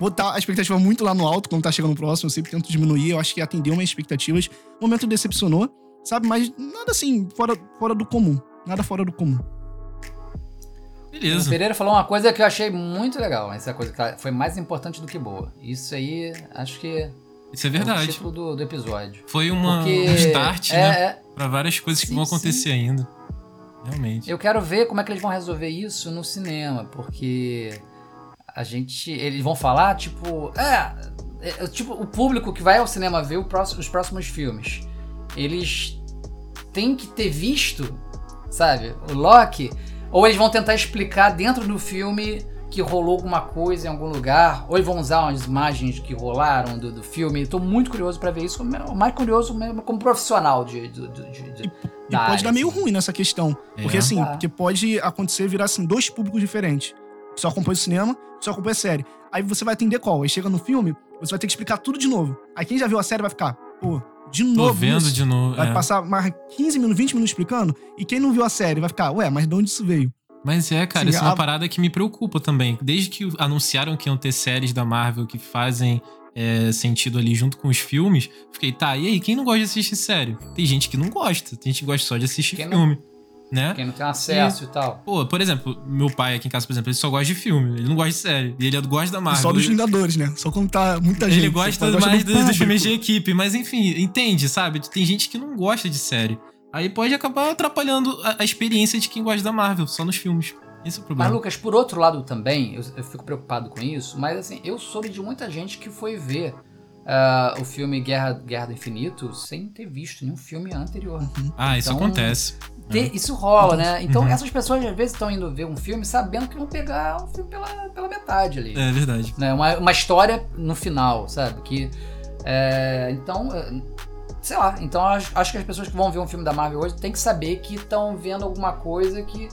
botar a expectativa muito lá no alto quando tá chegando o próximo. Eu sempre tento diminuir. Eu acho que atendeu minhas expectativas. O momento decepcionou, sabe? Mas nada assim, fora, fora do comum. Nada fora do comum. O Beleza. Pereira falou uma coisa que eu achei muito legal. Essa coisa que foi mais importante do que boa. Isso aí, acho que Isso é é o verdade. título do, do episódio. Foi uma, Porque um start, é, né? é, Pra várias coisas que Sim, vão sim. acontecer ainda. Realmente. eu quero ver como é que eles vão resolver isso no cinema, porque a gente. Eles vão falar, tipo. É. é, tipo, o público que vai ao cinema ver o próximo- os próximos filmes. Eles têm que ter visto, sabe, o Loki. Ou eles vão tentar explicar dentro do filme que rolou alguma coisa em algum lugar, ou eles vão usar umas imagens que rolaram do, do filme. Tô muito curioso pra ver isso, o mais curioso mesmo como profissional de, de, de, de- de- E da pode área, dar meio assim. ruim nessa questão. Porque É. assim, Tá. porque pode acontecer virar assim, dois públicos diferentes. Só acompanha o cinema, só acompanha a série. Aí você vai atender qual? Aí chega no filme, você vai ter que explicar tudo de novo. Aí quem já viu a série vai ficar, pô, de Tô novo. vendo isso? de novo. Vai é. passar mais 15 minutos, 20 minutos explicando. E quem não viu a série vai ficar, ué, mas de onde isso veio? Mas é, cara, Sim, isso é uma a- parada que me preocupa também. Desde que anunciaram que iam ter séries da Marvel que fazem é, sentido ali junto com os filmes, fiquei, tá, e aí, quem não gosta de assistir série? Tem gente que não gosta, tem gente que gosta só de assistir Quem não- filme, né? Quem não tem acesso e tal. Pô, por exemplo, meu pai aqui em casa, por exemplo, ele só gosta de filme, ele não gosta de série, e ele gosta da Marvel. só dos Ele- Vingadores, né? Só quando tá muita gente. ele gosta só mais do dos, filmes de equipe, mas enfim, entende, sabe? Tem gente que não gosta de série. Aí pode acabar atrapalhando a, a experiência de quem gosta da Marvel, só nos filmes. Esse é o Mas, problema. Lucas, por outro lado também, eu, eu fico preocupado com isso, mas assim, eu soube de muita gente que foi ver ah, o filme Guerra, Guerra do Infinito sem ter visto nenhum filme anterior. ah, isso então- acontece. Te- Isso rola, né? Então Uhum. essas pessoas às vezes estão indo ver um filme sabendo que vão pegar o filme pela, pela metade ali. É verdade. né? Uma, uma história no final, sabe? Que é, então, é, sei lá. Então acho, acho que as pessoas que vão ver um filme da Marvel hoje têm que saber que estão vendo alguma coisa que,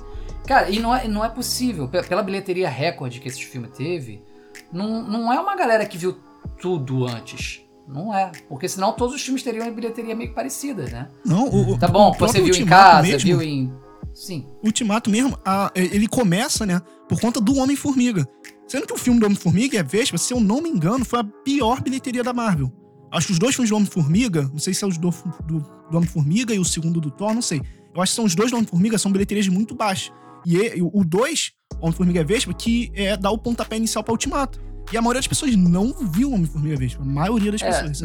cara, e não é, não é possível Pe- pela bilheteria recorde que esse filme teve. Não, não é uma galera que viu tudo antes. Não é. Porque senão todos os filmes teriam uma bilheteria meio parecida, né? Não, o, Tá bom, o você viu em casa, mesmo, viu em. Sim. Ultimato mesmo, a- ele começa, né, por conta do Homem-Formiga. Sendo que o filme do Homem-Formiga a Vespa, se eu não me engano, foi a pior bilheteria da Marvel. Acho que os dois filmes do Homem-Formiga, não sei se é os do, do, do Homem-Formiga e o segundo do Thor, não sei. Eu acho que são os dois do Homem-Formiga, são bilheterias muito baixas. E e- o 2, Homem-Formiga e Vespa, que é dar o pontapé inicial pra Ultimato. E a maioria das pessoas não viu Homem-Formiga e Vespa. A maioria das É, pessoas.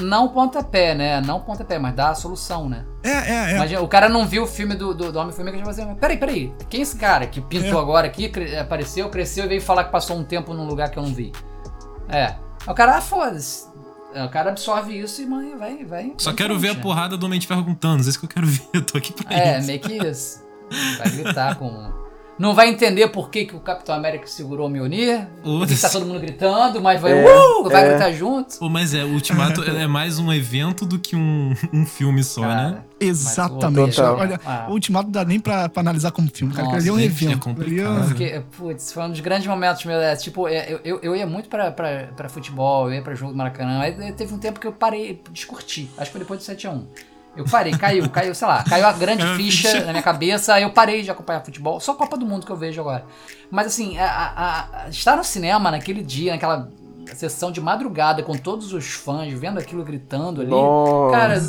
não pontapé, né? Não pontapé, mas dá a solução, né? É, é, é. Imagina, o cara não viu o filme do, do, do Homem-Formiga e já vai dizer, peraí, peraí, quem é esse cara que pintou É. agora aqui, cre- apareceu, cresceu e veio falar que passou um tempo num lugar que eu não vi? É. O cara, ah, foda-se. É, O cara absorve isso e mãe, vai, vai. Só quero ver a frente, né? porrada do Homem de Ferro com Thanos. É isso que eu quero ver. Eu tô aqui pra É, isso. meio que isso. Vai gritar com. Não vai entender por que, que o Capitão América segurou o Mjolnir. Foda-se. Porque tá todo mundo gritando, mas vai, É, uh, vai é. gritar junto. Pô, mas é, o Ultimato é mais um evento do que um, um filme só, né? Cara, Exatamente. Total. Olha, Ah. o Ultimato não dá nem pra, pra analisar como filme, cara. Nossa, Aquilo ali é um é evento. é- Porque, putz, foi um dos grandes momentos meu. É, tipo, é, eu, eu, eu ia muito pra, pra, pra futebol, eu ia pra jogo do Maracanã. Aí eh, teve um tempo que eu parei, descurti. Acho que foi depois do 7x1. Eu parei, caiu, caiu, sei lá, caiu a grande ficha ficha. na minha cabeça, aí eu parei de acompanhar futebol. Só Copa do Mundo que eu vejo agora. Mas assim, a- a- a- estar no cinema naquele dia, naquela sessão de madrugada, com todos os fãs vendo aquilo gritando ali. Nossa. Cara,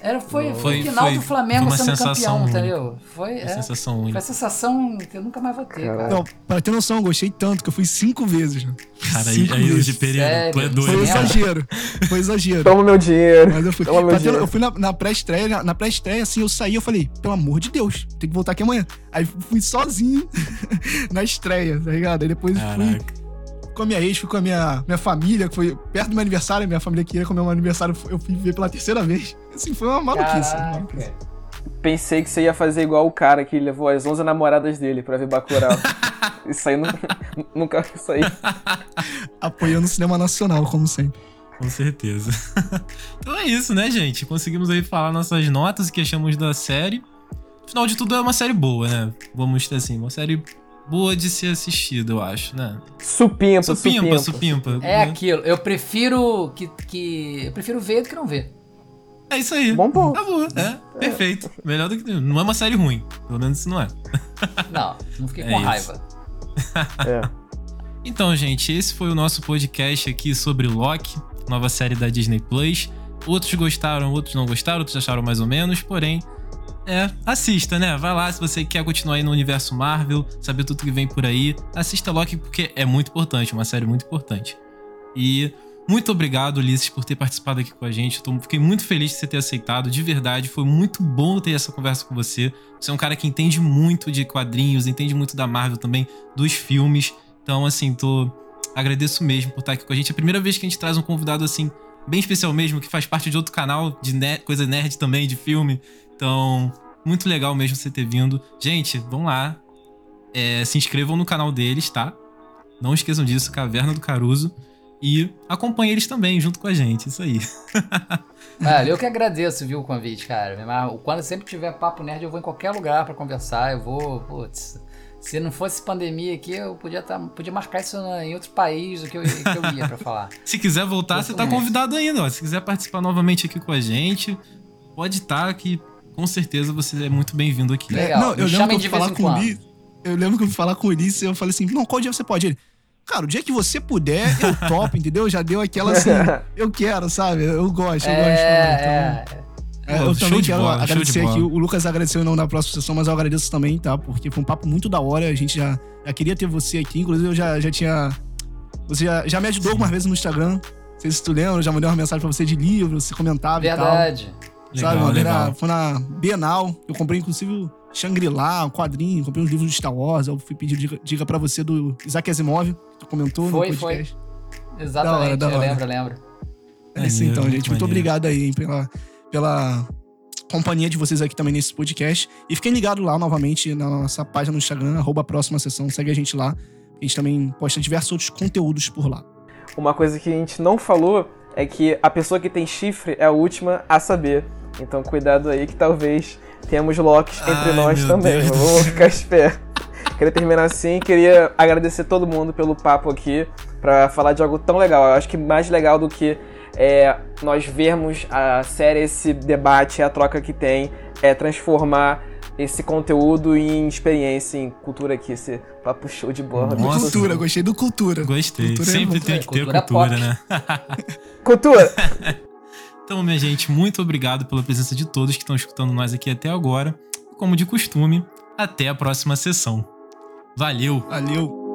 era, foi, foi Foi- o final foi- do Flamengo foi uma sendo sensação campeão, única. entendeu? Foi, É é, sensação foi a única. sensação que eu nunca mais vou ter, cara. Não, pra ter noção, eu gostei tanto que eu fui cinco vezes. né? Cara, aí, Cinco aí meses. de Pereira, tu é? Foi doido. Mesmo? exagero. Foi exagero. Toma meu dinheiro. Mas eu fui. Toma meu dinheiro. eu fui na, na pré-estreia, na, na pré-estreia, assim, eu saí, eu falei, pelo amor de Deus, tem que voltar aqui amanhã. Aí fui sozinho na estreia, tá ligado? Aí depois fui Caraca. Com a minha ex, fui com a minha, minha família, que foi perto do meu aniversário, minha família queria comer meu aniversário, eu fui ver pela terceira vez. Assim, foi uma maluquice. uma maluquice. Caraca. Pensei que você ia fazer igual o cara que levou as 11 namoradas dele pra ver Bacurau. Isso aí nu- nunca aí. Apoiando o cinema nacional, como sempre. Com certeza. então é isso, né, gente? Conseguimos aí falar nossas notas que achamos da série. Afinal de tudo, é uma série boa, né? Vamos ter assim, uma série boa de ser assistida, eu acho, né? Supimpa, Supimpa, supimpa. supimpa. É aquilo. Eu prefiro que, que. Eu prefiro ver do que não ver. É isso aí. Bom ponto. Tá bom, é, perfeito. Melhor do que. Não é uma série ruim. Pelo menos isso não é. Não, não fiquei É com isso. raiva. É. Então, gente, esse foi o nosso podcast aqui sobre Loki, nova série da Disney Plus. Outros gostaram, outros não gostaram, outros acharam mais ou menos, porém, é, assista, né? Vai lá se você quer continuar aí no universo Marvel, saber tudo que vem por aí. Assista Loki porque é muito importante, uma série muito importante. E muito obrigado, Ulisses, por ter participado aqui com a gente. Tô- fiquei muito feliz de você ter aceitado, de verdade. Foi muito bom ter essa conversa com você. Você é um cara que entende muito de quadrinhos, entende muito da Marvel também, dos filmes. Então, assim, tô. Agradeço mesmo por estar aqui com a gente. É a primeira vez que a gente traz um convidado, assim, bem especial mesmo, que faz parte de outro canal de ner- coisa nerd também, de filme. Então, muito legal mesmo você ter vindo. Gente, vão lá. É, se inscrevam no canal deles, tá? Não esqueçam disso, Caverna do Caruso. E acompanhem eles também, junto com a gente. Isso aí. Olha, eu que agradeço, viu, o convite, cara. Quando sempre tiver papo nerd, eu vou em qualquer lugar pra conversar. Eu vou, putz. Se não fosse pandemia aqui, eu podia, tá, podia marcar isso em outro país do que eu, que eu ia pra falar. Se quiser voltar, você tá convidado ainda. Ó. Se quiser participar novamente aqui com a gente, pode estar que com certeza você é muito bem-vindo aqui. Legal. Não, eu me lembro que de eu fui falar com o. Ulisses. Eu lembro que eu falar com o Ulisses e eu falei assim: não, qual dia você pode? Ele, cara, o dia que você puder, eu topo, entendeu? Já deu aquela assim, eu quero, sabe? Eu gosto, eu gosto. É, então, é. É, Pô, eu também quero bola, agradecer aqui. O Lucas agradeceu não na próxima sessão, mas eu agradeço também, tá? Porque foi um papo muito da hora. A gente já, já queria ter você aqui. Inclusive, eu já, já tinha. Você já, já me ajudou algumas vezes no Instagram. Não sei se tu lembra, eu já mandei uma mensagem pra você de livro, você comentava e tal. Verdade. Legal, sabe, mano? legal. Era- foi na Bienal. Eu comprei, inclusive, o Shangri-La, um quadrinho, comprei uns livros de Star Wars. Eu fui pedir dica, dica pra você do Isaac Asimov, que tu comentou Foi, no podcast. Exatamente, Da hora, da eu hora. lembro, eu lembro. É isso então, Maneiro, gente. Muito maneiro. obrigado aí hein, pela, pela companhia de vocês aqui também nesse podcast. E fiquem ligados lá novamente na nossa página no Instagram, arroba próxima sessão. Segue a gente lá. A gente também posta diversos outros conteúdos por lá. Uma coisa que a gente não falou é que a pessoa que tem chifre é a última a saber. Então cuidado aí que talvez tenhamos Locks entre Ai, nós também. Deus Vamos ficar esperto. Queria terminar assim, queria agradecer todo mundo pelo papo aqui pra falar de algo tão legal. Eu acho que mais legal do que é, nós vermos a série, esse debate, a troca que tem, é transformar esse conteúdo em experiência, em cultura aqui, esse papo show de bola. Nossa. cultura, gostei do cultura. Gostei. Cultura é Sempre bom. tem que ter Cultura cultura, pop. né? Cultura! Então, minha gente, muito obrigado pela presença de todos que estão escutando nós aqui até agora. Como de costume, até a próxima sessão. Valeu! Valeu.